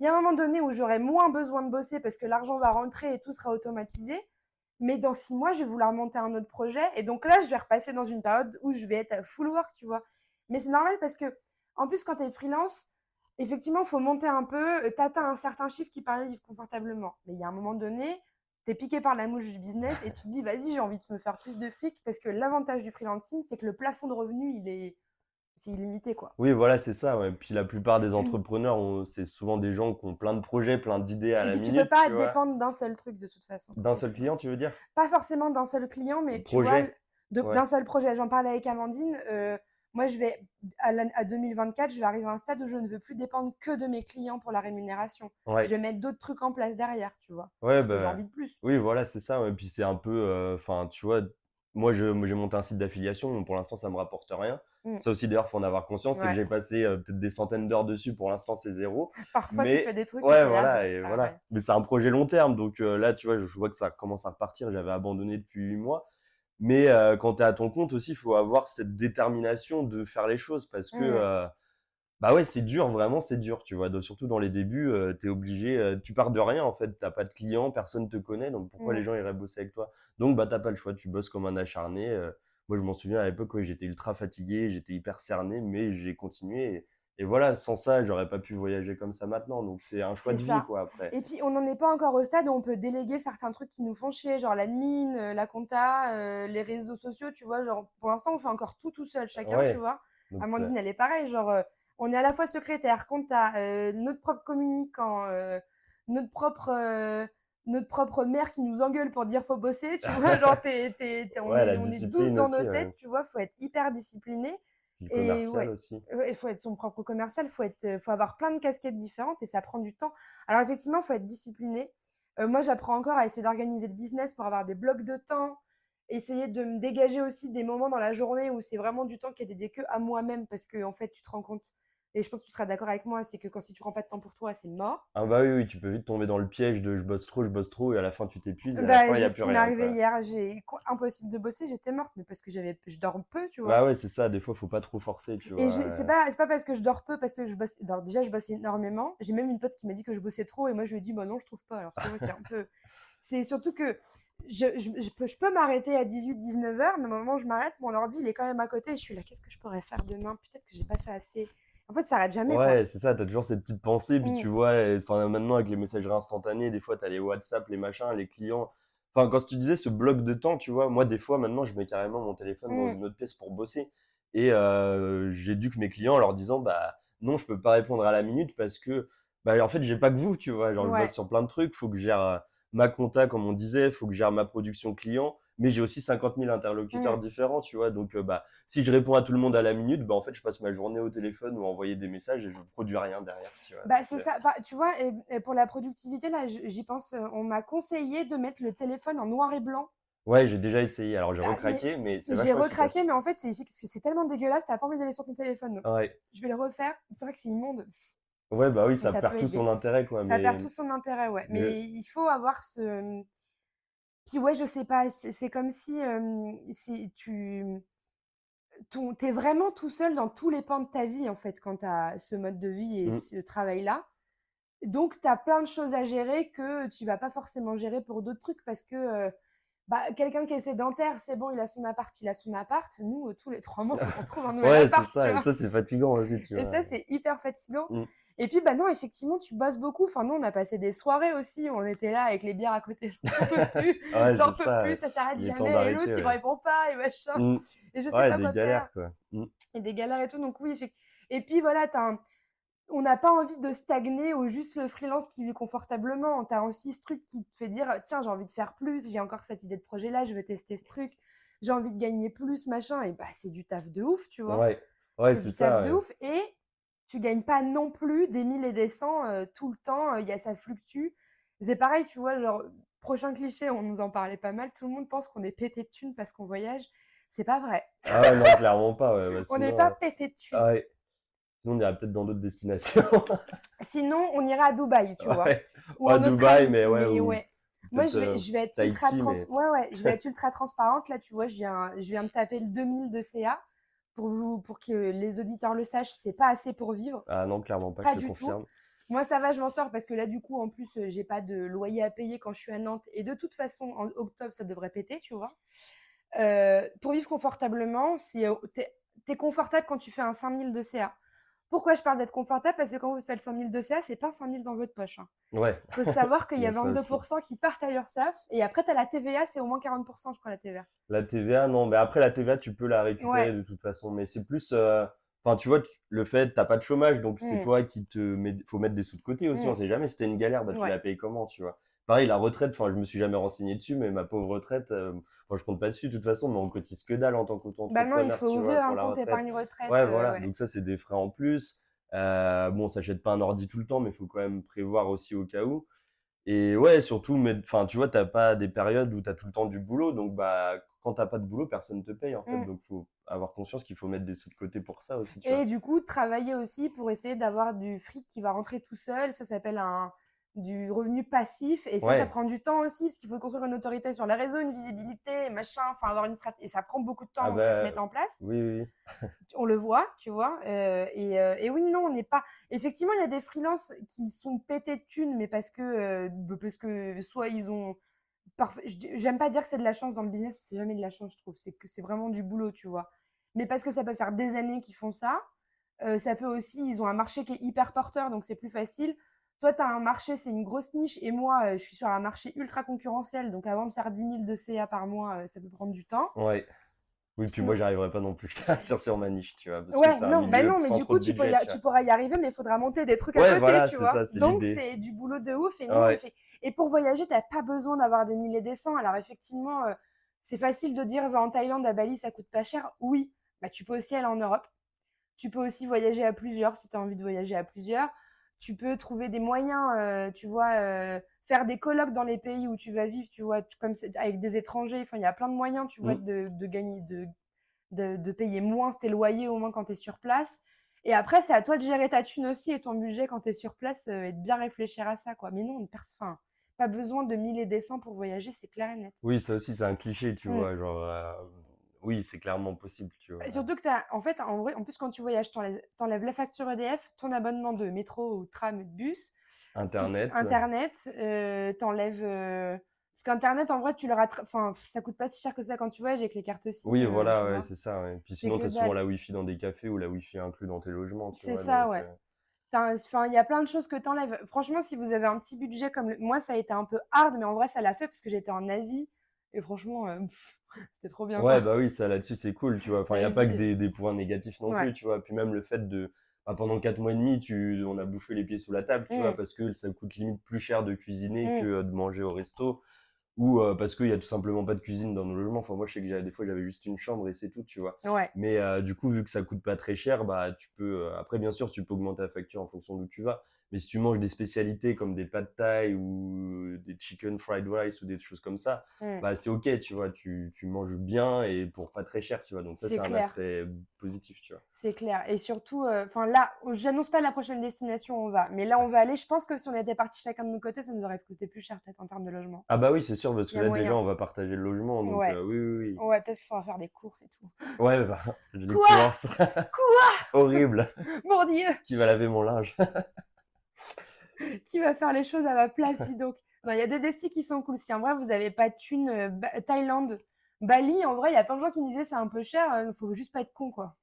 A: Il y a un moment donné où j'aurai moins besoin de bosser parce que l'argent va rentrer et tout sera automatisé. Mais dans six mois, je vais vouloir monter un autre projet. Et donc là, je vais repasser dans une période où je vais être à full work, tu vois. Mais c'est normal parce que, en plus, quand tu es freelance, effectivement, il faut monter un peu. Tu atteins un certain chiffre qui permet de vivre confortablement. Mais il y a un moment donné, tu es piqué par la mouche du business et tu te dis, vas-y, j'ai envie de me faire plus de fric parce que l'avantage du freelancing, c'est que le plafond de revenus, il est, c'est illimité, quoi.
B: Oui, voilà, c'est ça. Ouais. Puis la plupart
A: Mmh.
B: des entrepreneurs, on- c'est souvent des gens qui ont plein de projets, plein d'idées à
A: Et
B: la
A: puis, tu
B: minute,
A: peux pas dépendre d'un seul truc de toute façon.
B: D'un seul client, tu veux dire?
A: Pas forcément d'un seul client, mais tu vois,
B: Projet.
A: de-
B: Ouais.
A: d'un seul projet. J'en parlais avec Amandine. euh, moi, je vais à, l'an- à 2024, je vais arriver à un stade où je ne veux plus dépendre que de mes clients pour la rémunération.
B: Ouais.
A: Je vais mettre d'autres trucs en place derrière, tu vois.
B: Ouais,
A: Parce que j'ai
B: bah.
A: envie de plus.
B: Oui, voilà, c'est ça. Et puis c'est un peu, euh, enfin, tu vois, moi, j'ai monté un site d'affiliation, pour l'instant, ça me rapporte rien.
A: Mm.
B: Ça aussi, d'ailleurs, faut en avoir conscience, c'est que
A: Ouais.
B: j'ai passé euh, peut-être des centaines d'heures dessus. Pour l'instant, c'est zéro.
A: Parfois,
B: Mais
A: tu fais des trucs.
B: ouais, voilà, et
A: ça,
B: voilà.
A: ouais.
B: Mais c'est un projet long terme, donc euh, là, tu vois, je, je vois que ça commence à repartir. J'avais abandonné depuis huit mois. Mais euh, quand tu es à ton compte aussi, il faut avoir cette détermination de faire les choses parce que,
A: Mm.
B: euh, bah ouais, c'est dur, vraiment, c'est dur, tu vois. Donc, surtout dans les débuts, tu es obligé, euh, tu pars de rien en fait, t'as pas de clients, personne te connaît, donc pourquoi les gens iraient bosser avec toi? Donc, bah, t'as pas le choix, tu bosses comme un acharné. euh. moi, je m'en souviens à l'époque, ouais, j'étais ultra fatigué, j'étais hyper cerné, mais j'ai continué. Et, et voilà, sans ça, j'aurais pas pu voyager comme ça maintenant. Donc, c'est un choix de vie, quoi, après.
A: Et puis, on n'en est pas encore au stade où on peut déléguer certains trucs qui nous font chier, genre l'admin, euh, la compta, euh, les réseaux sociaux, tu vois. Genre, pour l'instant, on fait encore tout tout seul, chacun,
B: Ouais.
A: tu vois.
B: Donc,
A: Amandine, elle est pareille. Genre, euh, on est à la fois secrétaire, compta, notre propre communicant, notre propre. notre propre mère qui nous engueule pour dire faut bosser, tu vois, genre t'es- t'es- on,
B: Ouais,
A: est, on est douze dans nos
B: ouais.
A: têtes, tu vois, faut être hyper discipliné.
B: Puis
A: Et
B: commercial
A: ouais.
B: aussi.
A: Ouais, Il faut être son propre commercial, il faut, être, euh, faut avoir plein de casquettes différentes et ça prend du temps. Alors effectivement, il faut être discipliné. Euh, moi, j'apprends encore à essayer d'organiser le business pour avoir des blocs de temps, essayer de me dégager aussi des moments dans la journée où c'est vraiment du temps qui est dédié que à moi-même parce que en fait, tu te rends compte, et je pense que tu seras d'accord avec moi, c'est que quand si tu prends pas de temps pour toi, c'est mort.
B: Ah bah oui, oui, tu peux vite tomber dans le piège de je bosse trop, je bosse trop, et à la fin tu t'épuises, et
A: Bah,
B: fin il
A: j'ai
B: a
A: ce
B: plus
A: qui m'est arrivé
B: quoi.
A: hier, j'ai impossible de bosser, j'étais morte, mais parce que j'avais, je dors peu, tu vois.
B: Bah ouais, c'est ça, des fois faut pas trop forcer, tu vois.
A: Et c'est
B: euh.
A: pas, pas parce que je dors peu, parce que je bosse. alors déjà, je bosse énormément. J'ai même une pote qui m'a dit que je bossais trop, et moi, je lui ai dit, bah non, je trouve pas. Alors, c'est un peu. C'est surtout que je, je, je peux, je peux m'arrêter à 18-19 heures, mais au moment où je m'arrête, mon ordi, il est quand même à côté, et je suis là, qu'est-ce que je pourrais faire demain? Peut-être que j'ai pas fait assez. En fait, ça arrête jamais.
B: Ouais, c'est ça, t'as toujours ces petites pensées, puis
A: Mm.
B: tu vois, enfin maintenant avec les messageries instantanées, des fois t'as les WhatsApp, les machins, les clients. Enfin, quand tu disais ce bloc de temps, tu vois, moi des fois maintenant je mets carrément mon téléphone dans
A: Mm.
B: une autre pièce pour bosser. Et euh, j'éduque mes clients en leur disant, bah non, je peux pas répondre à la minute parce que, bah en fait, j'ai pas que vous, tu vois, genre je
A: Ouais.
B: bosse sur plein de trucs, faut que je gère euh, ma compta, comme on disait, faut que je gère ma production client, mais j'ai aussi 50 000 interlocuteurs
A: Mm.
B: différents, tu vois, donc euh, bah si je réponds à tout le monde à la minute, bah en fait, je passe ma journée au téléphone ou à envoyer des messages et je produis rien derrière, tu vois.
A: Bah, c'est
B: euh,
A: ça. Bah, tu vois, et, et pour la productivité, là, j'y pense. euh, On m'a conseillé de mettre le téléphone en noir et blanc.
B: Ouais, j'ai déjà essayé. Alors, j'ai
A: Ah, mais
B: recraqué, mais c'est
A: J'ai recraqué, mais en fait, c'est efficace parce que c'est tellement dégueulasse, t'as pas envie d'aller sur ton téléphone. donc
B: Ouais.
A: Je vais le refaire. C'est vrai que c'est immonde.
B: Ouais, bah oui, ça
A: ça
B: perd tout
A: aider.
B: son intérêt, quoi.
A: Ça
B: Mais
A: perd tout son intérêt, ouais.
B: mais-
A: Mais il faut avoir ce. Puis ouais, je sais pas, c'est c'est comme si, euh, si tu. ton- T'es vraiment tout seul dans tous les pans de ta vie, en fait, quand t'as ce mode de vie et
B: Mm.
A: ce travail-là. Donc, t'as plein de choses à gérer que tu vas pas forcément gérer pour d'autres trucs parce que. euh, bah, quelqu'un qui est sédentaire, c'est bon, il a son appart, il a son appart. Nous, tous les trois mois, qu'on trouve un nouvel
B: Ouais, c'est
A: appart. tu
B: ça. Et ça, c'est fatigant aussi, tu
A: Et
B: vois?
A: ça, c'est hyper fatigant.
B: Mm.
A: Et puis, bah non, effectivement, tu bosses beaucoup. Enfin, nous, on a passé des soirées aussi. où On était là avec les bières à côté. J'en peux plus.
B: Ouais,
A: J'en peux
B: ça,
A: plus.
B: ouais.
A: Ça s'arrête
B: Il
A: jamais. Et l'autre, il me
B: ouais.
A: répond pas et machin.
B: Mm.
A: Et je sais
B: Ouais,
A: pas
B: des
A: quoi
B: galères,
A: faire.
B: quoi. Mm.
A: Et des galères et tout. Donc, oui, effectivement. Et puis, voilà, un- on n'a pas envie de stagner au juste le freelance qui vit confortablement. Tu as aussi ce truc qui te fait dire tiens, j'ai envie de faire plus, j'ai encore cette idée de projet là, je vais tester ce truc, j'ai envie de gagner plus, machin. Et bah, c'est du taf de ouf, tu vois.
B: Ouais, ouais,
A: c'est du taf de
B: ouais.
A: ouf. Et tu gagnes pas non plus des 1000 et des 100 euh, tout le temps. Il y a ça fluctue. C'est pareil, tu vois, genre, prochain cliché, on nous en parlait pas mal. Tout le monde pense qu'on est pété de thunes parce qu'on voyage. C'est pas vrai.
B: Ah ouais, non, clairement pas. Ouais. Bah,
A: On n'est pas
B: euh,
A: pété de thunes.
B: ah ouais. Sinon, on irait peut-être dans d'autres destinations.
A: Sinon, on ira à Dubaï, tu vois. Ou en
B: Dubaï,
A: Australie.
B: mais ouais, ou
A: Moi, je vais,
B: euh,
A: je vais être
B: Tahiti,
A: ultra trans...
B: mais-
A: ouais, ouais, je vais être ultra transparente. Là, tu vois, je viens, je viens de taper le 2000 de CA. Pour, vous, pour que les auditeurs le sachent, c'est pas assez pour vivre.
B: Ah non, clairement pas,
A: Pas
B: je
A: du tout. Moi, ça va, je m'en sors parce que là, du coup, en plus, euh, j'ai pas de loyer à payer quand je suis à Nantes. Et de toute façon, en octobre, ça devrait péter, tu vois. Euh, pour vivre confortablement, si euh, t'es es confortable quand tu fais un 5000 de CA. Pourquoi je parle d'être confortable? Parce que quand vous faites le 5000 de CA, c'est pas 5000 dans votre poche. Il
B: Ouais,
A: faut savoir qu'il y a
B: Il y a ça
A: 22% qui partent à l'URSSAF. Et après, tu as la TVA, c'est au moins 40%, je crois, la TVA.
B: la TVA, non, mais après la TVA, tu peux la récupérer
A: Ouais.
B: de toute façon, mais c'est plus, euh, enfin, tu vois, le fait, t'as pas de chômage, donc c'est
A: Mm.
B: toi qui te mets, faut mettre des sous de côté aussi,
A: Mm.
B: on sait jamais, si t'as une galère, bah tu
A: Ouais.
B: la payes comment, tu vois. Pareil, la retraite, enfin, je me suis jamais renseigné dessus, mais ma pauvre retraite, euh, moi, je compte pas dessus de toute façon, mais on cotise que dalle en tant qu'auto-entrepreneur.
A: Bah non, il faut
B: tu
A: ouvrir un compte épargne retraite.
B: Ouais,
A: euh,
B: voilà.
A: ouais.
B: Donc ça, c'est des frais en plus. Euh, bon, on s'achète pas un ordi tout le temps, mais il faut quand même prévoir aussi au cas où. Et ouais, surtout, mais, enfin, tu vois, t'as pas des périodes où t'as tout le temps du boulot. Donc, bah, quand t'as pas de boulot, personne te paye, en fait.
A: Mm.
B: Donc, faut avoir conscience qu'il faut mettre des sous de côté pour ça aussi, tu vois.
A: Et du coup, travailler aussi pour essayer d'avoir du fric qui va rentrer tout seul. Ça s'appelle un du revenu passif. Et ça, ça prend du temps aussi, parce qu'il faut construire une autorité sur les réseaux, une visibilité, machin, enfin avoir une stratégie. Et ça prend beaucoup de temps
B: Ah
A: avant que ça se
B: bah,
A: mette en place.
B: Oui, oui.
A: On le voit, tu vois. euh, et, euh, et oui, non, on n'est pas. Effectivement, il y a des freelances qui sont pétés de thunes, mais parce que, euh, parce que soit ils ont. parf- J'aime pas dire que c'est de la chance dans le business, c'est jamais de la chance, je trouve. C'est que c'est vraiment du boulot, tu vois. Mais parce que ça peut faire des années qu'ils font ça. Ça peut aussi, ils ont un marché qui est hyper porteur, donc c'est plus facile. Toi, tu as un marché, c'est une grosse niche, et moi, euh, je suis sur un marché ultra concurrentiel. Donc avant de faire 10 000 de CA par mois, euh, ça peut prendre du temps.
B: Ouais. Oui, puis moi, j'y arriverai pas non plus sur, sur ma niche, tu vois. Parce
A: Ouais, non, bah non, mais du coup, tu,
B: budget,
A: y pourras y arriver, mais il faudra monter des trucs à
B: Ouais,
A: côté,
B: voilà,
A: tu
B: c'est
A: vois.
B: ça,
A: Donc, c'est du boulot de ouf.
B: Ouais.
A: et pour voyager, tu n'as pas besoin d'avoir des milliers des cents. Alors, effectivement, euh, c'est facile de dire, va en Thaïlande, à Bali, ça coûte pas cher. Oui, bah, tu peux aussi aller en Europe. Tu peux aussi voyager à plusieurs si tu as envie de voyager à plusieurs. Tu peux trouver des moyens, euh, tu vois, euh, faire des colloques dans les pays où tu vas vivre, tu vois, comme c'est- avec des étrangers. Enfin, il y a plein de moyens, tu vois,
B: Mm.
A: de, de gagner, de, de, de payer moins tes loyers au moins quand tu es sur place. Et après, c'est à toi de gérer ta thune aussi et ton budget quand tu es sur place euh, et de bien réfléchir à ça, quoi. Mais non, on pers- enfin, pas besoin de 1000 et des cents pour voyager, c'est clair et net.
B: Oui, ça aussi, c'est un cliché, tu
A: Mm.
B: vois. Genre, euh, oui, c'est clairement possible, tu vois.
A: Et Surtout que t'as, en fait, en vrai, en plus, quand tu voyages, t'enlèves, t'enlèves la facture EDF, ton abonnement de métro ou tram ou de bus,
B: Internet.
A: Internet, euh, t'enlèves. euh, Parce qu'Internet, en vrai, tu le rattrapes. Enfin, ça coûte pas si cher que ça quand tu voyages avec les cartes SIM.
B: Oui,
A: euh,
B: voilà,
A: tu
B: ouais, c'est ça. ouais. Puis sinon,
A: que
B: t'as souvent la Wi-Fi dans des cafés ou la Wi-Fi inclus dans tes logements, tu
A: C'est ça,
B: donc,
A: ouais.
B: euh,
A: Enfin, il y a plein de choses que t'enlèves. Franchement, si vous avez un petit budget comme le- moi, ça a été un peu hard, mais en vrai, ça l'a fait parce que j'étais en Asie et franchement, euh, pff, c'était trop bien.
B: Ouais,
A: quoi.
B: bah oui, ça là-dessus, c'est cool, tu vois. Enfin, il n'y a pas que des, des points négatifs non
A: Ouais.
B: plus, tu vois. Puis même le fait de. bah, pendant 4 mois et demi, tu, on a bouffé les pieds sous la table, tu vois,
A: Mm.
B: parce que ça coûte limite plus cher de cuisiner
A: Mm.
B: que euh, de manger au resto. Ou euh, parce qu'il y a tout simplement pas de cuisine dans nos logements. Enfin, moi, je sais que des fois, j'avais juste une chambre et c'est tout, tu vois.
A: Ouais.
B: Mais euh, du coup, vu que ça coûte pas très cher, bah tu peux. euh, après, bien sûr, tu peux augmenter la facture en fonction d'où tu vas. Mais si tu manges des spécialités comme des pad thai ou des chicken fried rice ou des choses comme ça,
A: Mm.
B: bah c'est ok, tu vois. Tu, tu manges bien et pour pas très cher, tu vois. Donc ça,
A: C'est
B: un aspect positif, tu vois.
A: C'est clair. Et surtout, euh, enfin là, j'annonce pas la prochaine destination où on va, mais là, on va aller. Je pense que si on était partis chacun de nos côtés, ça nous aurait coûté plus cher peut-être en termes de logement.
B: Ah bah oui, c'est sûr, parce que là
A: moyen.
B: déjà, on va partager le logement. Donc
A: Ouais.
B: euh, oui, oui, oui.
A: Ouais, peut-être qu'il faudra faire des courses et tout.
B: Ouais, bah, les
A: Quoi?
B: courses. Horrible.
A: Mon Dieu,
B: Qui va laver mon linge
A: qui va faire les choses à ma place, dis donc. Non, il y a des destis qui sont cool. Si en vrai, vous avez pas de thunes, euh, Ba- Thaïlande, Bali, en vrai, il y a plein de gens qui me disaient c'est un peu cher, euh, faut juste pas être con, quoi.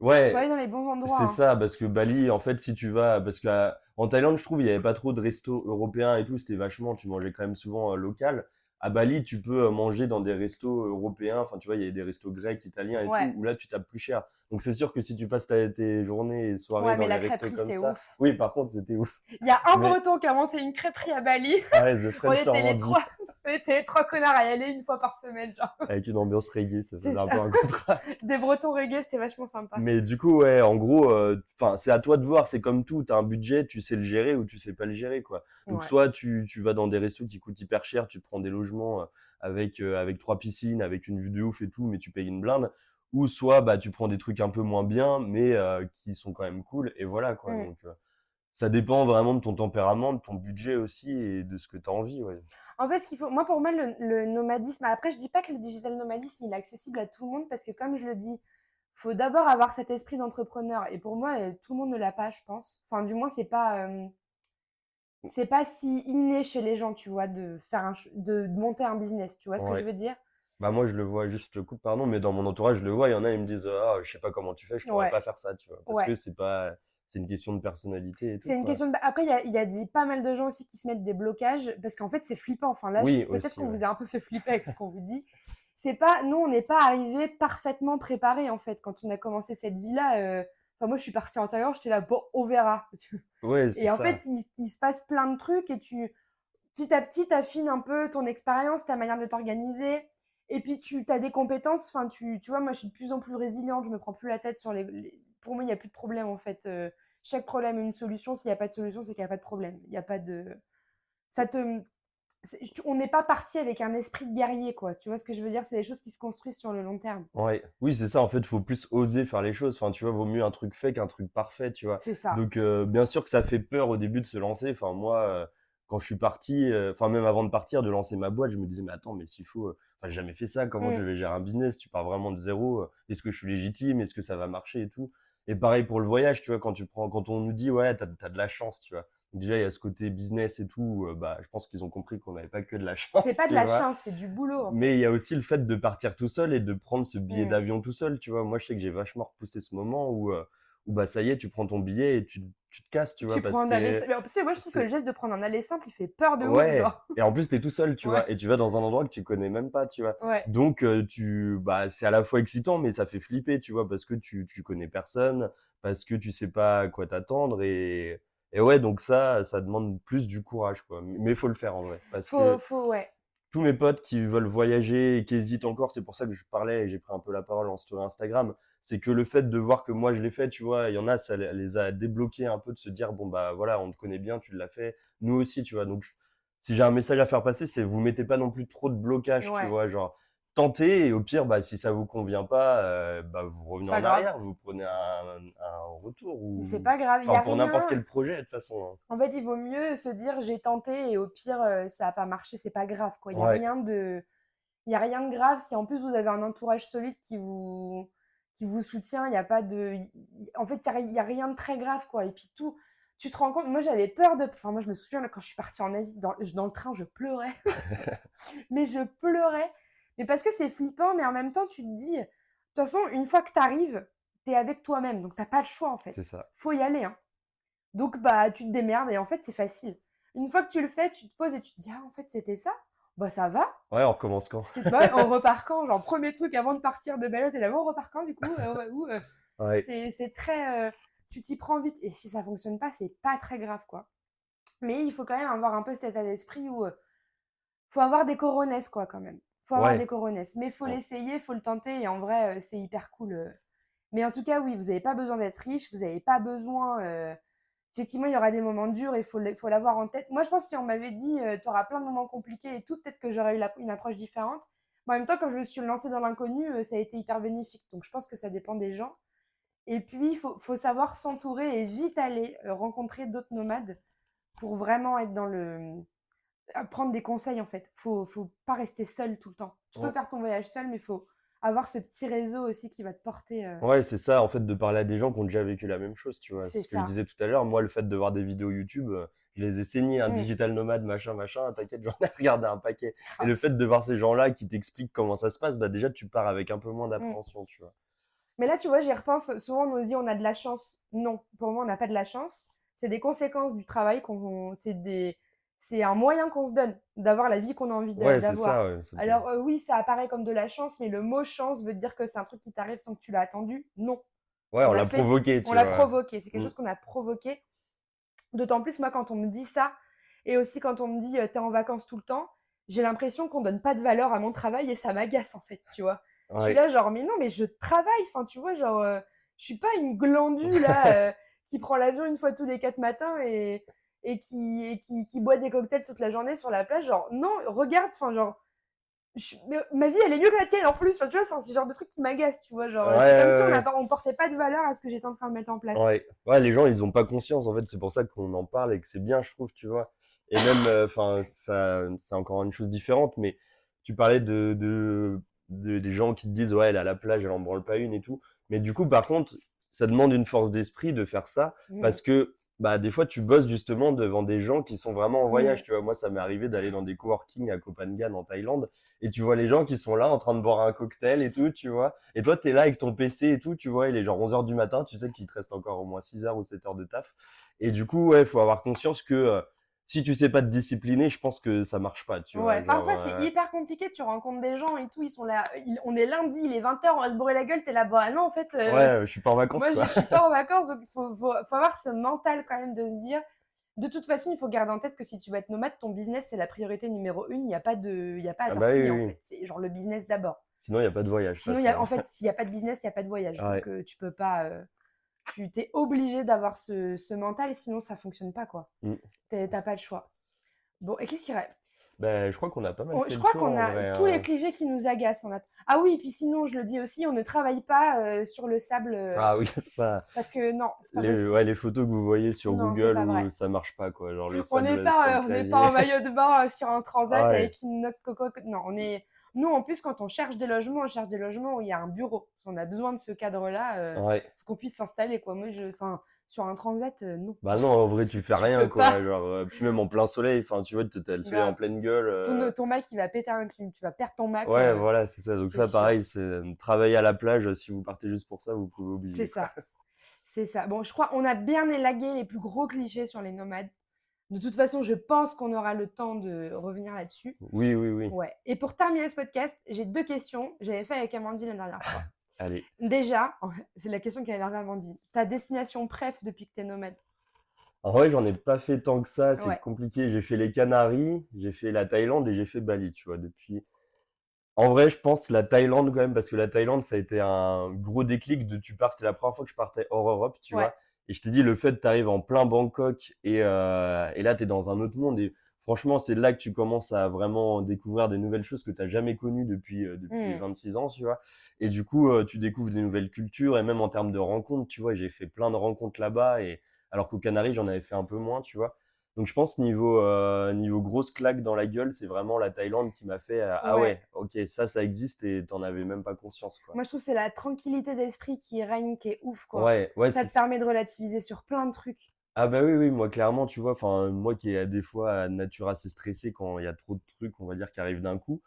B: Ouais.
A: Faut aller dans les bons endroits.
B: C'est
A: hein.
B: ça, parce que Bali, en fait, si tu vas, parce que là, en Thaïlande, je trouve, il n'y avait pas trop de restos européens et tout, c'était vachement, tu mangeais quand même souvent euh, local. À Bali, tu peux euh, manger dans des restos européens, enfin, tu vois, il y a des restos grecs, italiens et
A: Ouais.
B: tout, où là, tu tapes plus cher. Donc, c'est sûr que si tu passes tes journées et soirées
A: Ouais,
B: dans
A: mais
B: les
A: la
B: restos comme ça.
A: ouf.
B: Oui, par contre, c'était ouf.
A: Il y a un
B: Mais-
A: breton qui a monté une crêperie à Bali.
B: Ouais, The
A: On était les trois, on était les trois connards à y aller une fois par semaine, genre.
B: avec une ambiance reggae, ça
A: C'est
B: faisait un peu un contraste.
A: Des bretons reggae, c'était vachement sympa.
B: Mais du coup, ouais, en gros, euh, c'est à toi de voir, c'est comme tout, tu as un budget, tu sais le gérer ou tu sais pas le gérer, quoi. Donc,
A: Ouais.
B: soit tu, tu vas dans des restos qui coûtent hyper cher, tu prends des logements euh, avec, euh, avec trois piscines, avec une vue de ouf et tout, mais tu payes une blinde. Ou soit bah, tu prends des trucs un peu moins bien, mais euh, qui sont quand même cool, et voilà, quoi. Donc, euh, ça dépend vraiment de ton tempérament, de ton budget aussi, et de ce que tu as envie, ouais.
A: En fait, ce qu'il faut, moi pour moi, le, le nomadisme, après, je dis pas que le digital nomadisme, il est accessible à tout le monde parce que, comme je le dis, faut d'abord avoir cet esprit d'entrepreneur. Et pour moi, euh, tout le monde ne l'a pas, je pense. Enfin, du moins, c'est pas, euh, c'est pas si inné chez les gens, tu vois, de faire un, de, monter un business. Tu vois ce que je veux dire?
B: Bah moi je le vois juste le coup pardon mais dans mon entourage je le vois il y en a ils me disent ah je sais pas comment tu fais je pourrais
A: Ouais.
B: pas faire ça tu vois parce
A: Ouais.
B: que c'est pas c'est une question de personnalité et tout
A: C'est une
B: quoi.
A: question de. Après, il y a, il y a des- pas mal de gens aussi qui se mettent des blocages parce qu'en fait, c'est flippant. Enfin, là, je-
B: Oui,
A: peut-être
B: aussi,
A: qu'on
B: ouais.
A: vous a un peu fait flipper avec ce qu'on vous dit. C'est pas, nous, on n'est pas arrivé parfaitement préparé en fait. Quand on a commencé cette vie-là, euh, enfin, moi, je suis partie en Thaïlande, j'étais là, bon, on verra.
B: ouais c'est
A: Et en
B: ça.
A: fait, il, il se passe plein de trucs et tu, petit à petit, affines un peu ton expérience, ta manière de t'organiser. Et puis, tu as des compétences. Enfin, tu, tu vois, moi, je suis de plus en plus résiliente. Je me prends plus la tête sur les. les- Pour moi, il n'y a plus de problème, en fait. Euh, chaque problème a une solution. S'il n'y a pas de solution, c'est qu'il n'y a pas de problème. Il n'y a pas de. Ça te. On n'est pas parti avec un esprit de guerrier, quoi. Tu vois ce que je veux dire? C'est des choses qui se construisent sur le long terme.
B: Ouais, oui, c'est ça. En fait, il faut plus oser faire les choses. Enfin, tu vois, vaut mieux un truc fait qu'un truc parfait, tu vois.
A: C'est ça.
B: Donc, euh, bien sûr que ça fait peur au début de se lancer. Enfin, moi, euh, quand je suis parti, euh, enfin, même avant de partir, de lancer ma boîte, je me disais, mais attends, mais s'il faut, euh, j'ai jamais fait ça. Comment
A: Mm.
B: je vais gérer un business? Tu pars vraiment de zéro. euh, Est-ce que je suis légitime? Est-ce que ça va marcher et tout? Et pareil pour le voyage, tu vois, quand tu prends, quand on nous dit, ouais, t'as, t'as de la chance, tu vois. Déjà, il y a ce côté business et tout. euh, bah, je pense qu'ils ont compris qu'on n'avait pas que de la chance.
A: C'est pas de la
B: vois.
A: chance, c'est du boulot. en fait.
B: Mais il y a aussi le fait de partir tout seul et de prendre ce billet
A: Mm.
B: d'avion tout seul, tu vois. Moi, je sais que j'ai vachement repoussé ce moment où, euh, où bah, ça y est, tu prends ton billet et tu, tu te casses, tu vois.
A: Tu
B: parce
A: prends un
B: que-
A: aller. Mais en plus, moi, je trouve que le geste de prendre un aller simple, il fait peur de ouf,
B: Ouais.
A: genre.
B: Et en plus, t'es tout seul, tu vois. Et tu vas dans un endroit que tu connais même pas, tu vois.
A: Ouais.
B: Donc, euh, tu, bah, c'est à la fois excitant, mais ça fait flipper, tu vois, parce que tu, tu connais personne, parce que tu sais pas à quoi t'attendre. Et, et ouais, donc ça, ça demande plus du courage, quoi. Mais il faut le faire en vrai. Parce que
A: Faut, faut, ouais.
B: tous mes potes qui veulent voyager et qui hésitent encore, c'est pour ça que je parlais et j'ai pris un peu la parole en story Instagram, c'est que le fait de voir que moi je l'ai fait, tu vois, il y en a, ça les a débloqués un peu de se dire, bon bah voilà, on te connaît bien, tu l'as fait, nous aussi, tu vois. Donc si j'ai un message à faire passer, c'est vous mettez pas non plus trop de blocage,
A: Ouais.
B: tu vois, genre tentez et au pire, bah, si ça vous convient pas, euh, bah, vous revenez en
A: grave.
B: arrière, vous prenez un, un retour ou
A: C'est pas grave. il y
B: enfin,
A: a
B: pour n'importe quel projet de toute façon. hein.
A: En fait, il vaut mieux se dire j'ai tenté et au pire, euh, ça n'a pas marché, c'est pas grave. quoi. Il n'y a,
B: Ouais.
A: rien de... il y a rien de grave si en plus vous avez un entourage solide qui vous, qui vous soutient. Il n'y a pas de. En fait, il n'y a, rien de très grave. quoi. Et puis tout, tu te rends compte. Moi, j'avais peur de. Enfin, moi, je me souviens quand je suis partie en Asie, dans, dans le train, je pleurais. mais je pleurais. Mais parce que c'est flippant, mais en même temps, tu te dis. De toute façon, une fois que tu arrives, tu es avec toi-même. Donc, tu pas le choix en fait
B: C'est ça.
A: faut y aller. Hein. Donc, bah, tu te démerdes et en fait, c'est facile. Une fois que tu le fais, tu te poses et tu te dis, ah, en fait, c'était ça. Bah, ça va.
B: Ouais, on recommence quand?
A: C'est on repart quand? Genre, premier truc avant de partir de Bellot, t'es là, on repart quand du coup? Euh, où, euh
B: Ouais.
A: C'est c'est très. euh, tu t'y prends vite. Et si ça fonctionne pas, c'est pas très grave, quoi. Mais il faut quand même avoir un peu cet état d'esprit où. euh, faut avoir des coronesses, quoi, quand même. faut avoir
B: Ouais.
A: des coronesses. Mais faut
B: Ouais.
A: l'essayer, faut le tenter. Et en vrai, c'est hyper cool. Mais en tout cas, oui, vous n'avez pas besoin d'être riche. Vous n'avez pas besoin. Euh, Effectivement, il y aura des moments durs et il faut l'avoir en tête. Moi, je pense que si on m'avait dit, tu auras plein de moments compliqués et tout, peut-être que j'aurais eu la- une approche différente. Mais en même temps, comme je me suis lancée dans l'inconnu, euh, ça a été hyper bénéfique. Donc, je pense que ça dépend des gens. Et puis, il faut, faut savoir s'entourer et vite aller euh, rencontrer d'autres nomades pour vraiment être dans le. à prendre des conseils, en fait. Faut, faut pas rester seul tout le temps. Tu peux faire ton voyage seul, mais il faut avoir ce petit réseau aussi qui va te porter. euh,
B: Ouais, c'est ça, en fait, de parler à des gens qui ont déjà vécu la même chose, tu vois.
A: C'est
B: ce que
A: ça.
B: je disais tout à l'heure. Moi, le fait de voir des vidéos YouTube, euh, je les ai saignés, un
A: Mm.
B: digital nomade, machin, machin, t'inquiète, j'en ai regardé un paquet.
A: Ah.
B: Et le fait de voir ces gens-là qui t'expliquent comment ça se passe, bah déjà, tu pars avec un peu
A: Mm.
B: moins d'appréhension, tu vois.
A: Mais là, tu vois, j'y repense. Souvent, on nous dit on a de la chance. Non, pour moi, on n'a pas de la chance. C'est des conséquences du travail. qu'on C'est des... c'est un moyen qu'on se donne d'avoir la vie qu'on a envie
B: Ouais,
A: d'avoir.
B: ouais.
A: Alors euh, oui, ça apparaît comme de la chance, mais le mot chance veut dire que c'est un truc qui t'arrive sans que tu l'as attendu? Non,
B: Ouais, on
A: on l'a fait,
B: provoqué, tu
A: on l'a provoqué. C'est quelque
B: Mm.
A: chose qu'on a provoqué. D'autant plus, moi, quand on me dit ça, et aussi quand on me dit euh, t'es en vacances tout le temps, j'ai l'impression qu'on donne pas de valeur à mon travail et ça m'agace en fait, tu vois. Je suis
B: Ouais.
A: là, genre, mais non, mais je travaille. Enfin, tu vois, genre, euh, je suis pas une glandue là euh, qui prend l'avion une fois tous les quatre matins et, et, qui, et qui, qui boit des cocktails toute la journée sur la plage. Genre, non, regarde, enfin, genre, je- ma vie, elle est mieux que la tienne en plus. Enfin, tu vois, c'est ce genre de truc qui m'agace, tu vois. Genre,
B: Ouais,
A: c'est comme
B: ouais,
A: si on,
B: ouais.
A: a pas- on portait pas de valeur à ce que j'étais en train de mettre en place.
B: Ouais. les gens, ils ont pas conscience, en fait, c'est pour ça qu'on en parle et que c'est bien, je trouve, tu vois. Et même, euh, enfin, ça, c'est encore une chose différente, mais tu parlais de, de, de- des gens qui te disent, ouais, elle est à la plage, elle en branle pas une et tout. Mais du coup, par contre, ça demande une force d'esprit de faire ça,
A: Mm.
B: parce que, bah, des fois, tu bosses justement devant des gens qui sont vraiment en voyage,
A: Mm.
B: tu vois. Moi, ça m'est arrivé d'aller dans des coworking à Koh Phangan, en Thaïlande, et tu vois les gens qui sont là en train de boire un cocktail et tout, tu vois. Et toi, tu es là avec ton PC et tout, tu vois, il est genre 11h du matin, tu sais qu'il te reste encore au moins 6 heures ou 7 heures de taf. Et du coup, ouais, faut avoir conscience que euh, si tu sais pas te discipliner, je pense que ça marche pas, tu vois.
A: Ouais,
B: genre,
A: parfois
B: euh,
A: c'est hyper compliqué, tu rencontres des gens et tout, ils sont là, on est lundi, il est 20h, on va se bourrer la gueule, t'es là, bah non, en fait, euh,
B: Ouais, je suis pas en vacances,
A: Moi, je
B: quoi.
A: je suis pas en vacances, donc il faut, faut, faut avoir ce mental quand même de se dire. De toute façon, il faut garder en tête que si tu vas être nomade, ton business, c'est la priorité numéro une. Il n'y a pas de, il y a pas à
B: Ah bah oui,
A: en
B: oui.
A: fait. C'est genre le business d'abord.
B: Sinon, il y a pas de voyage.
A: Sinon, y a, en fait, s'il n'y a pas de business, il n'y a pas de voyage.
B: Ouais.
A: Donc, euh, tu peux pas. Euh, tu t'es obligé d'avoir ce, ce mental, sinon, ça fonctionne pas, quoi.
B: Mm.
A: T'es- T'as pas le choix. Bon, et qu'est-ce qu'il reste?
B: Ben, je crois qu'on a pas mal
A: On-
B: fait
A: je crois qu'on a
B: vrai,
A: tous
B: hein.
A: les clichés qui nous agacent. On a... Ah oui, et puis sinon, je le dis aussi, on ne travaille pas euh, sur le sable. euh,
B: Ah oui, ça.
A: Parce que non, pas
B: Les, ouais, les photos que vous voyez sur
A: Non,
B: Google où ça marche pas, quoi. Genre le
A: On n'est pas, euh, on n'est pas en maillot de bain euh, sur un transat
B: Ah ouais.
A: avec une note coco. Non, on est. Nous, en plus, quand on cherche des logements, on cherche des logements où il y a un bureau. On a besoin de ce cadre-là. euh,
B: Ouais.
A: faut qu'on puisse s'installer, quoi. Moi, je, sur un transat, euh, non.
B: Bah non, en vrai, tu fais
A: Tu
B: rien, quoi. Genre, euh, puis même en plein soleil, enfin, tu vois, t'as t'as le soleil en pleine gueule. euh,
A: Ton, ton Mac, il va péter un clim, tu vas perdre ton Mac.
B: Ouais,
A: euh,
B: voilà, c'est ça. Donc ça,
A: sûr.
B: pareil, c'est euh, travailler à la plage. Si vous partez juste pour ça, vous pouvez oublier.
A: C'est ça. C'est ça. Bon, je crois on a bien élagué les plus gros clichés sur les nomades. De toute façon, je pense qu'on aura le temps de revenir là-dessus.
B: Oui, oui, oui.
A: Ouais. Et pour terminer ce podcast, j'ai deux questions. J'avais fait avec Amandine la dernière fois.
B: Allez.
A: Déjà, c'est la question qui a énervé Amandine. Ta destination préf depuis que t'es nomade?
B: En vrai, j'en ai pas fait tant que ça. C'est
A: Ouais.
B: compliqué. J'ai fait les Canaries, j'ai fait la Thaïlande et j'ai fait Bali, tu vois, depuis. En vrai, je pense la Thaïlande quand même, parce que la Thaïlande, ça a été un gros déclic de tu pars. C'était la première fois que je partais hors Europe, tu
A: Ouais.
B: vois. Et je t'ai dit, le fait tu arrives en plein Bangkok et, euh, et là, tu es dans un autre monde. Et franchement, c'est là que tu commences à vraiment découvrir des nouvelles choses que tu n'as jamais connues depuis, euh, depuis
A: Mm.
B: 26 ans, tu vois. Et du coup, euh, tu découvres des nouvelles cultures et même en termes de rencontres, tu vois, j'ai fait plein de rencontres là-bas et alors qu'aux Canaries, j'en avais fait un peu moins, tu vois. Donc je pense niveau euh, niveau grosse claque dans la gueule, c'est vraiment la Thaïlande qui m'a fait euh, ah
A: Ouais.
B: ouais, ok, ça ça existe et t'en avais même pas conscience quoi.
A: Moi, je trouve c'est la tranquillité d'esprit qui règne, qui est ouf, quoi.
B: Ouais, ouais,
A: Ça te permet de relativiser sur plein de trucs.
B: Ah bah oui, oui, moi clairement, tu vois, enfin moi qui ai des fois une nature assez stressée quand il y a trop de trucs, on va dire, qui arrivent d'un coup.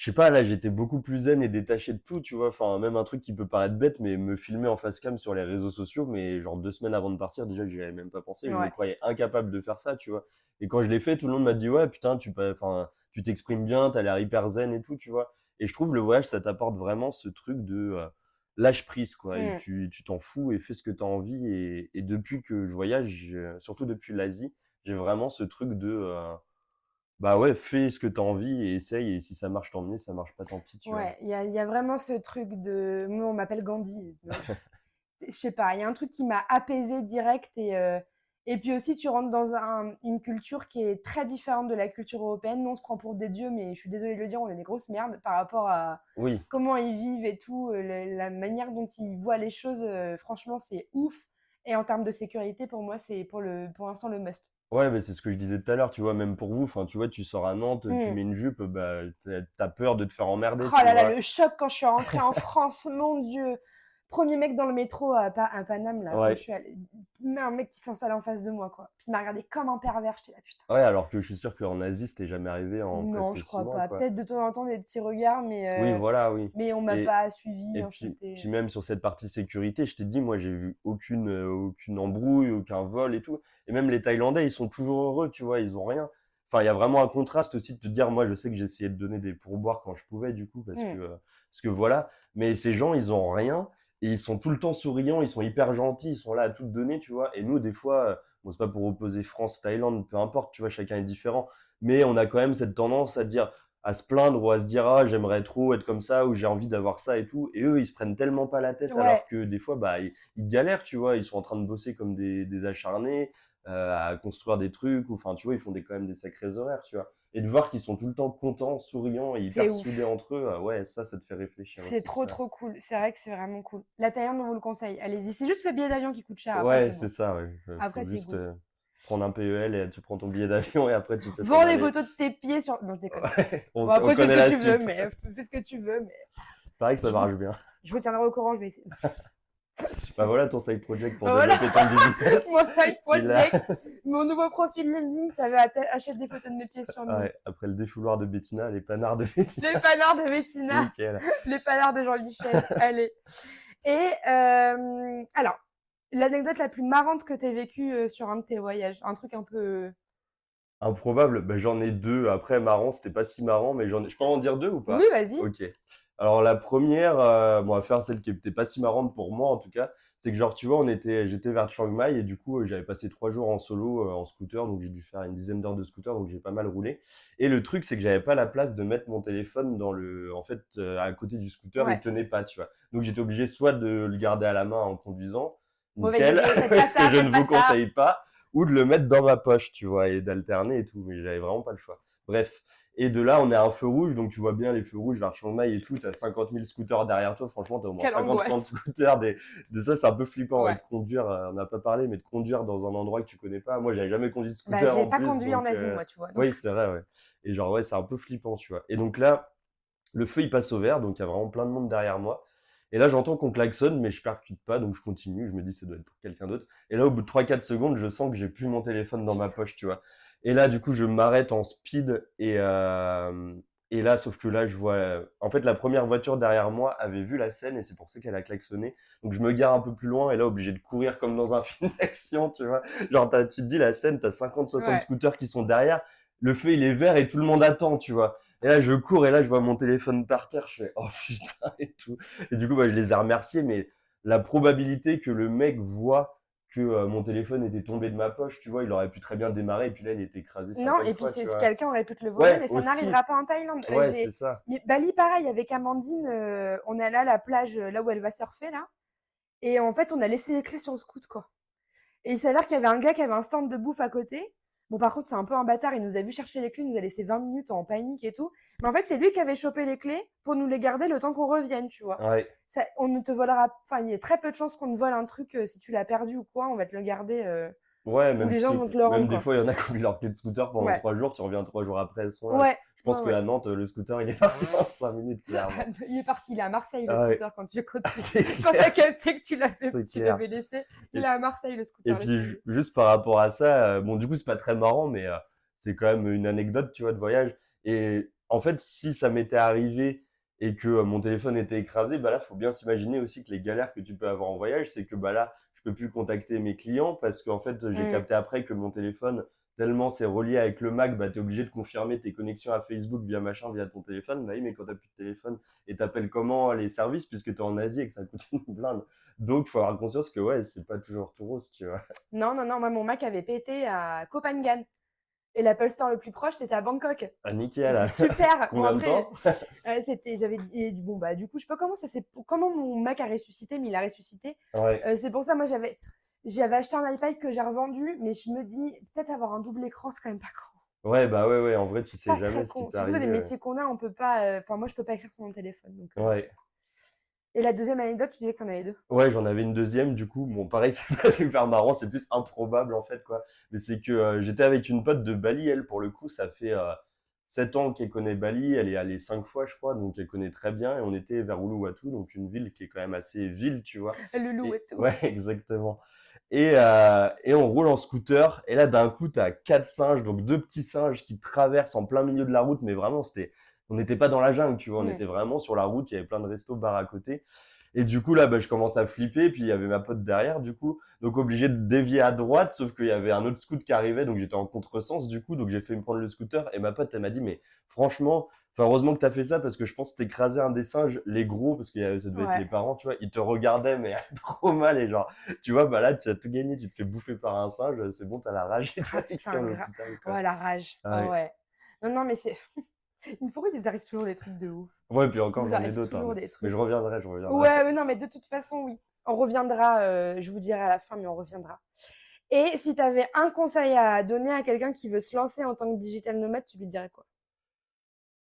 B: Je sais pas, là j'étais beaucoup plus zen et détaché de tout, tu vois, enfin même un truc qui peut paraître bête, mais me filmer en face cam sur les réseaux sociaux, mais genre deux semaines avant de partir, déjà que j'y avais même pas pensé, je me croyais incapable de faire ça, tu vois. Et quand je l'ai fait, tout le monde m'a dit ouais, putain, tu enfin, tu t'exprimes bien, t'as l'air hyper zen et tout, tu vois. Et je trouve le voyage, ça t'apporte vraiment ce truc de euh, lâche prise, quoi. Et
A: Mm.
B: tu, tu t'en fous et fais ce que t'as envie. Et, et depuis que je voyage, surtout depuis l'Asie, j'ai vraiment ce truc de euh, bah ouais, fais ce que t'as envie et essaye. Et si ça marche, tant mieux. Ça marche pas, tant pis, tu.
A: Ouais, il y a, il y a vraiment ce truc de. Moi, on m'appelle Gandhi. Je sais pas, il y a un truc qui m'a apaisé direct. Et, euh, et puis aussi, tu rentres dans un- une culture qui est très différente de la culture européenne. Nous, on se prend pour des dieux, mais je suis désolée de le dire, on est des grosses merdes par rapport à
B: Oui,
A: comment ils vivent et tout. euh, le- la manière dont ils voient les choses, euh, franchement, c'est ouf. Et en termes de sécurité, pour moi, c'est pour le, pour l'instant le must.
B: Ouais, mais c'est ce que je disais tout à l'heure, tu vois, même pour vous, enfin, tu vois, tu sors à Nantes, tu
A: Mm.
B: mets une jupe, bah, t'as- t'as peur de te faire emmerder,
A: Oh
B: tu
A: là là,
B: vois.
A: le choc quand je suis rentrée en France, mon Dieu. Premier mec dans le métro à, à Paname, là,
B: Ouais.
A: je suis allée. Mais un mec qui s'installe en face de moi, quoi. Puis il m'a regardé comme un pervers, j'étais là, putain.
B: Ouais, alors que je suis sûr qu'en Asie, c'était jamais arrivé en
A: Non,
B: presque
A: je crois pas. Peut-être de temps en temps des petits regards, mais,
B: Oui,
A: euh,
B: voilà, oui.
A: mais on m'a
B: Et-
A: pas suivi,
B: Et puis,
A: insulté.
B: puis même sur cette partie sécurité, je t'ai dit, moi, j'ai vu aucune, euh, aucune embrouille, aucun vol et tout. Et même les Thaïlandais, ils sont toujours heureux, tu vois, ils ont rien. Enfin, il y a vraiment un contraste aussi de te dire, moi, je sais que j'essayais de donner des pourboires quand je pouvais, du coup, parce
A: Mm.
B: que, euh, parce que voilà. Mais ces gens, ils ont rien et ils sont tout le temps souriants, ils sont hyper gentils, ils sont là à tout donner, tu vois. Et nous, des fois, euh, bon, c'est pas pour opposer France, Thaïlande, peu importe, tu vois, chacun est différent. Mais on a quand même cette tendance à dire, à se plaindre ou à se dire, ah, j'aimerais trop être comme ça ou j'ai envie d'avoir ça et tout. Et eux, ils se prennent tellement pas la tête
A: Ouais.
B: alors que des fois, bah, ils, ils galèrent, tu vois. Ils sont en train de bosser comme des, des acharnés, euh, à construire des trucs, ou enfin, tu vois, ils font des, quand même des sacrés horaires, tu vois. Et de voir qu'ils sont tout le temps contents, souriants et hyper
A: ouf.
B: soudés entre eux, euh, ouais, ça, ça te fait réfléchir.
A: C'est trop,
B: ça.
A: trop cool. C'est vrai que c'est vraiment cool. La Thaïlande, on vous le conseille. Allez-y. C'est juste le billet d'avion qui coûte cher.
B: Ouais,
A: c'est bon.
B: ça, ouais. Faut
A: Après, c'est
B: juste
A: cool.
B: euh, prendre un PEL et tu prends ton billet d'avion et après tu peux
A: Vends les
B: aller.
A: photos de tes pieds sur. Non, je déconne.
B: Ouais, on,
A: Bon,
B: on
A: après, fais
B: connaît
A: ce
B: la
A: que tu veux, mais fais ce que tu veux, mais
B: Pareil que ça marche bien.
A: je vous tiendrai au courant, je vais essayer.
B: Bah voilà ton side project pour
A: Bah voilà.
B: développer ton business.
A: Mon side project, mon nouveau profil LinkedIn, ça va acheter des photos de mes pieds sur.
B: Ouais, après le défouloir de Bettina, les panards de Bettina.
A: Les panards de Bettina,
B: Nickel.
A: les panards de Jean-Michel. Allez. Et euh, alors, l'anecdote la plus marrante que tu as vécue euh, sur un de tes voyages, un truc un peu. euh,
B: Improbable, bah, j'en ai deux. Après, marrant, c'était pas si marrant, mais j'en ai... je peux en dire deux ou pas?
A: Oui, vas-y.
B: Ok. Alors la première, euh, bon, on va faire celle qui était pas si marrante pour moi en tout cas, c'est que genre tu vois, on était, j'étais vers Chiang Mai et du coup euh, j'avais passé trois jours en solo euh, en scooter, donc j'ai dû faire une dizaine d'heures de scooter, donc j'ai pas mal roulé. Et le truc c'est que j'avais pas la place de mettre mon téléphone dans le, en fait, euh, à côté du scooter,
A: Ouais.
B: il tenait pas, tu vois. Donc j'étais obligé soit de le garder à la main en conduisant, nickel,
A: idée,
B: ce que je ne vous
A: ça.
B: conseille pas, ou de le mettre dans ma poche, tu vois, et d'alterner et tout, mais j'avais vraiment pas le choix. Bref. Et de là, on est à un feu rouge, donc tu vois bien les feux rouges vers Chiang et tout. T'as 50 000 scooters derrière toi. Franchement, t'as au moins
A: Quelle
B: 50
A: angoisse.
B: 60 scooters. Des... De ça, c'est un peu flippant ouais, de conduire. euh, on n'a pas parlé, mais de conduire dans un endroit que tu connais pas. Moi, j'avais jamais conduit de
A: Bah,
B: scooter
A: j'ai
B: en
A: pas
B: plus.
A: conduit en Asie,
B: euh,
A: moi, tu vois. donc-
B: Oui, c'est vrai, ouais. Et genre, ouais, c'est un peu flippant, tu vois. Et donc là, le feu, il passe au vert, donc il y a vraiment plein de monde derrière moi. Et là, j'entends qu'on klaxonne, mais je percute pas, donc je continue. Je me dis, ça doit être pour quelqu'un d'autre. Et là, au bout de 3-4 secondes, je sens que j'ai plus mon téléphone dans ma poche, tu vois. Et là, du coup, je m'arrête en speed et, euh, et là, sauf que là, je vois. En fait, la première voiture derrière moi avait vu la scène et c'est pour ça qu'elle a klaxonné. Donc, je me gare un peu plus loin et là, obligé de courir comme dans un film d'action, tu vois. Genre, tu te dis, la scène, t'as 50-60
A: Ouais.
B: scooters qui sont derrière. Le feu, il est vert et tout le monde attend, tu vois. Et là, je cours et là, je vois mon téléphone par terre. Je fais, oh putain, et tout. Et du coup, bah, je les ai remerciés, mais la probabilité que le mec voit que euh, mon téléphone était tombé de ma poche, tu vois, il aurait pu très bien démarrer et puis là, il était écrasé.
A: Non,
B: 50
A: et puis quelqu'un aurait pu te le voler,
B: Ouais,
A: mais ça n'arrivera pas en Thaïlande.
B: Ouais,
A: j'ai-
B: c'est ça.
A: Mais Bali, pareil, avec Amandine, euh, on est allé à la plage, euh, là où elle va surfer, là. Et en fait, on a laissé les clés sur le scoot, quoi. Et il s'avère qu'il y avait un gars qui avait un stand de bouffe à côté. Bon, par contre, c'est un peu un bâtard. Il nous a vu chercher les clés, il nous a laissé 20 minutes en panique et tout. Mais en fait, c'est lui qui avait chopé les clés pour nous les garder le temps qu'on revienne, tu vois.
B: Ouais.
A: Ça, on ne te volera. Enfin, il y a très peu de chances qu'on te vole un truc euh, si tu l'as perdu ou quoi. On va te le garder. euh,
B: Ouais, même,
A: les
B: si-
A: gens vont te le rendre,
B: même des
A: quoi.
B: fois, il y en a qui oublient leur clé de scooter pendant
A: Ouais.
B: trois jours, tu reviens trois jours après, elles sont là.
A: Ouais.
B: Je pense
A: ouais,
B: qu'à Nantes, le scooter, il est parti en cinq minutes, clairement.
A: il est parti. Il est à Marseille, le
B: Ah ouais.
A: scooter, quand tu quand tu-
B: C'est
A: quand
B: clair.
A: t'as capté que tu l'avais tu laissé. Il
B: Et-
A: est à Marseille, le
B: Et
A: scooter.
B: puis,
A: laisse
B: ju- juste par rapport à ça, euh, bon, du coup, c'est pas très marrant, mais euh, c'est quand même une anecdote, tu vois, de voyage. Et en fait, si ça m'était arrivé et que euh, mon téléphone était écrasé, bah là, faut bien s'imaginer aussi que les galères que tu peux avoir en voyage, c'est que bah là, je peux plus contacter mes clients parce qu'en fait, j'ai capté après que mon téléphone, tellement c'est relié avec le Mac, bah, tu es obligé de confirmer tes connexions à Facebook via machin, via ton téléphone. Bah oui, mais quand tu plus de téléphone et t'appelles comment les services puisque tu es en Asie et que ça coûte une blinde. Donc, faut avoir conscience que ouais, c'est pas toujours tout rose, tu vois.
A: Non, non, non. Moi, mon Mac avait pété à Copenhagen. Et l'Apple Store le plus proche, c'était à Bangkok.
B: Ah, nickel. là.
A: Super. Bon,
B: Combien de
A: après, euh, c'était, j'avais dit, bon, bah, du coup, je sais pas comment ça s'est, comment mon Mac a ressuscité, mais il a ressuscité.
B: Ouais.
A: Euh, c'est pour ça, moi, j'avais, j'avais acheté un iPad que j'ai revendu, mais je me dis, peut-être avoir un double écran, c'est quand même pas con.
B: Ouais, bah ouais, ouais, en vrai, tu sais
A: Pas
B: jamais ce qui peut
A: Surtout les métiers qu'on a, on peut pas, euh, enfin, moi, je peux pas écrire sur mon téléphone. donc, euh.
B: Ouais,
A: Et la deuxième anecdote, tu disais que t'en avais deux.
B: ouais, j'en avais une deuxième, du coup, bon, pareil, c'est pas super marrant, c'est plus improbable, en fait, quoi. Mais c'est que euh, j'étais avec une pote de Bali, elle, pour le coup, ça fait euh, 7 ans qu'elle connaît Bali, elle est allée 5 fois, je crois, donc elle connaît très bien, et on était vers Uluwatu, donc une ville qui est quand même assez ville, tu vois. Et-
A: tout.
B: Ouais, exactement. Et, euh, et on roule en scooter. Et là, d'un coup, t'as quatre singes, donc deux petits singes qui traversent en plein milieu de la route. Mais vraiment, c'était, on n'était pas dans la jungle, tu vois. On était vraiment sur la route. Il y avait plein de restos, bars à côté. Et du coup, là, bah, je commence à flipper. Puis il y avait ma pote derrière, du coup. Donc obligé de dévier à droite. Sauf qu'il y avait un autre scoot qui arrivait. Donc j'étais en contresens, du coup. Donc j'ai fait me prendre le scooter. Et ma pote, elle m'a dit, mais franchement, Enfin, heureusement que tu as fait ça parce que je pense que t'écrasais un des singes, les gros, parce que a- ça devait
A: Ouais.
B: être les parents, tu vois, ils te regardaient, mais trop mal, et genre, tu vois, bah là, tu as tout gagné, tu te fais bouffer par un singe, c'est bon, t'as la rage et
A: Ah, putain, gra-. Ouais, la rage.
B: Ah
A: Ah
B: ouais.
A: ouais. Non, non, mais c'est. Pourquoi ils arrivent toujours des trucs de ouf
B: Ouais, puis encore, j'en ai d'autres. hein. Mais je reviendrai, je reviendrai.
A: Ouais, mais non, mais de toute façon, oui. On reviendra, euh, je vous dirai à la fin, mais on reviendra. Et si tu avais un conseil à donner à quelqu'un qui veut se lancer en tant que digital nomade, tu lui dirais quoi?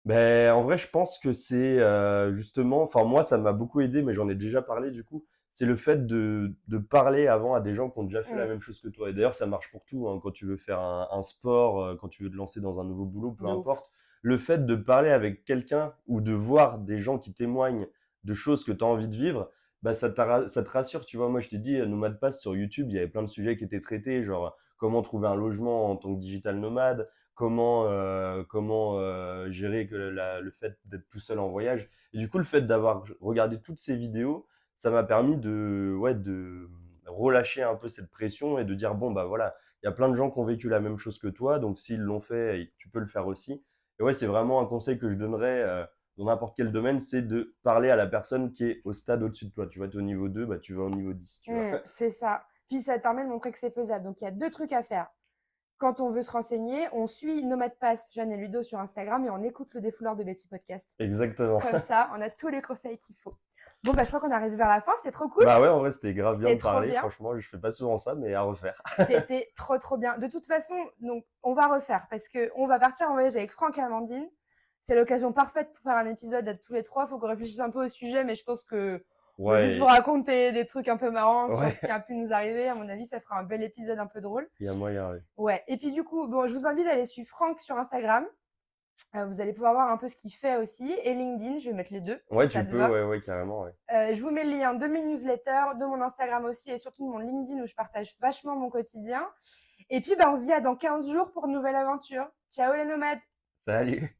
B: Ben, en vrai, je pense que c'est euh, justement, enfin moi, ça m'a beaucoup aidé, mais j'en ai déjà parlé du coup. C'est le fait de, de parler avant à des gens qui ont déjà fait la
A: Mm.
B: même chose que toi. Et d'ailleurs, ça marche pour tout, hein, quand tu veux faire un, un sport, euh, quand tu veux te lancer dans un nouveau boulot, peu
A: De ouf.
B: importe. Le fait de parler avec quelqu'un ou de voir des gens qui témoignent de choses que tu as envie de vivre, bah, ça, t'a- ça te rassure. Tu vois, moi, je t'ai dit, euh, Nomade Pass sur YouTube, il y avait plein de sujets qui étaient traités, genre comment trouver un logement en tant que digital nomade, comment, euh, comment euh, gérer le fait d'être tout seul en voyage. Et du coup, le fait d'avoir regardé toutes ces vidéos, ça m'a permis de, ouais, de relâcher un peu cette pression et de dire, bon, bah voilà, il y a plein de gens qui ont vécu la même chose que toi, donc s'ils l'ont fait, tu peux le faire aussi. Et ouais, c'est vraiment un conseil que je donnerais euh, dans n'importe quel domaine, c'est de parler à la personne qui est au stade au-dessus de toi. Tu vois, tu es au niveau 2, bah, tu vas au niveau 10. Tu vois.
A: Mm, c'est ça. Puis ça te permet de montrer que c'est faisable. Donc il y a deux trucs à faire. Quand on veut se renseigner, on suit Nomade Pass, Jeanne et Ludo sur Instagram et on écoute le défouleur de Betty Podcast.
B: Exactement.
A: Comme ça, on a tous les conseils qu'il faut. Bon, bah, je crois qu'on est arrivé vers la fin. C'était trop cool.
B: Bah ouais, en vrai, c'était grave bien de parler.
A: bien.
B: Franchement, je fais pas souvent ça, mais à refaire.
A: C'était trop, trop bien. De toute façon, donc, on va refaire parce qu'on va partir en voyage avec Franck et Amandine. C'est l'occasion parfaite pour faire un épisode à tous les trois. Il faut qu'on réfléchisse un peu au sujet, mais je pense que
B: Ouais,
A: juste vous raconter des trucs un peu marrants
B: Ouais.
A: sur ce qui a pu nous arriver. À mon avis, ça fera un bel épisode un peu drôle.
B: il y a moyen, ouais.
A: Ouais. Et puis du coup, bon, je vous invite à aller suivre Franck sur Instagram. Euh, vous allez pouvoir voir un peu ce qu'il fait aussi. Et LinkedIn, je vais mettre les deux.
B: Ouais,
A: si
B: tu peux, ouais, ouais, carrément, ouais.
A: Euh, je vous mets le lien de mes newsletters, de mon Instagram aussi et surtout de mon LinkedIn où je partage vachement mon quotidien. Et puis, bah, on se dit à dans 15 jours pour une nouvelle aventure. Ciao les nomades
B: Salut!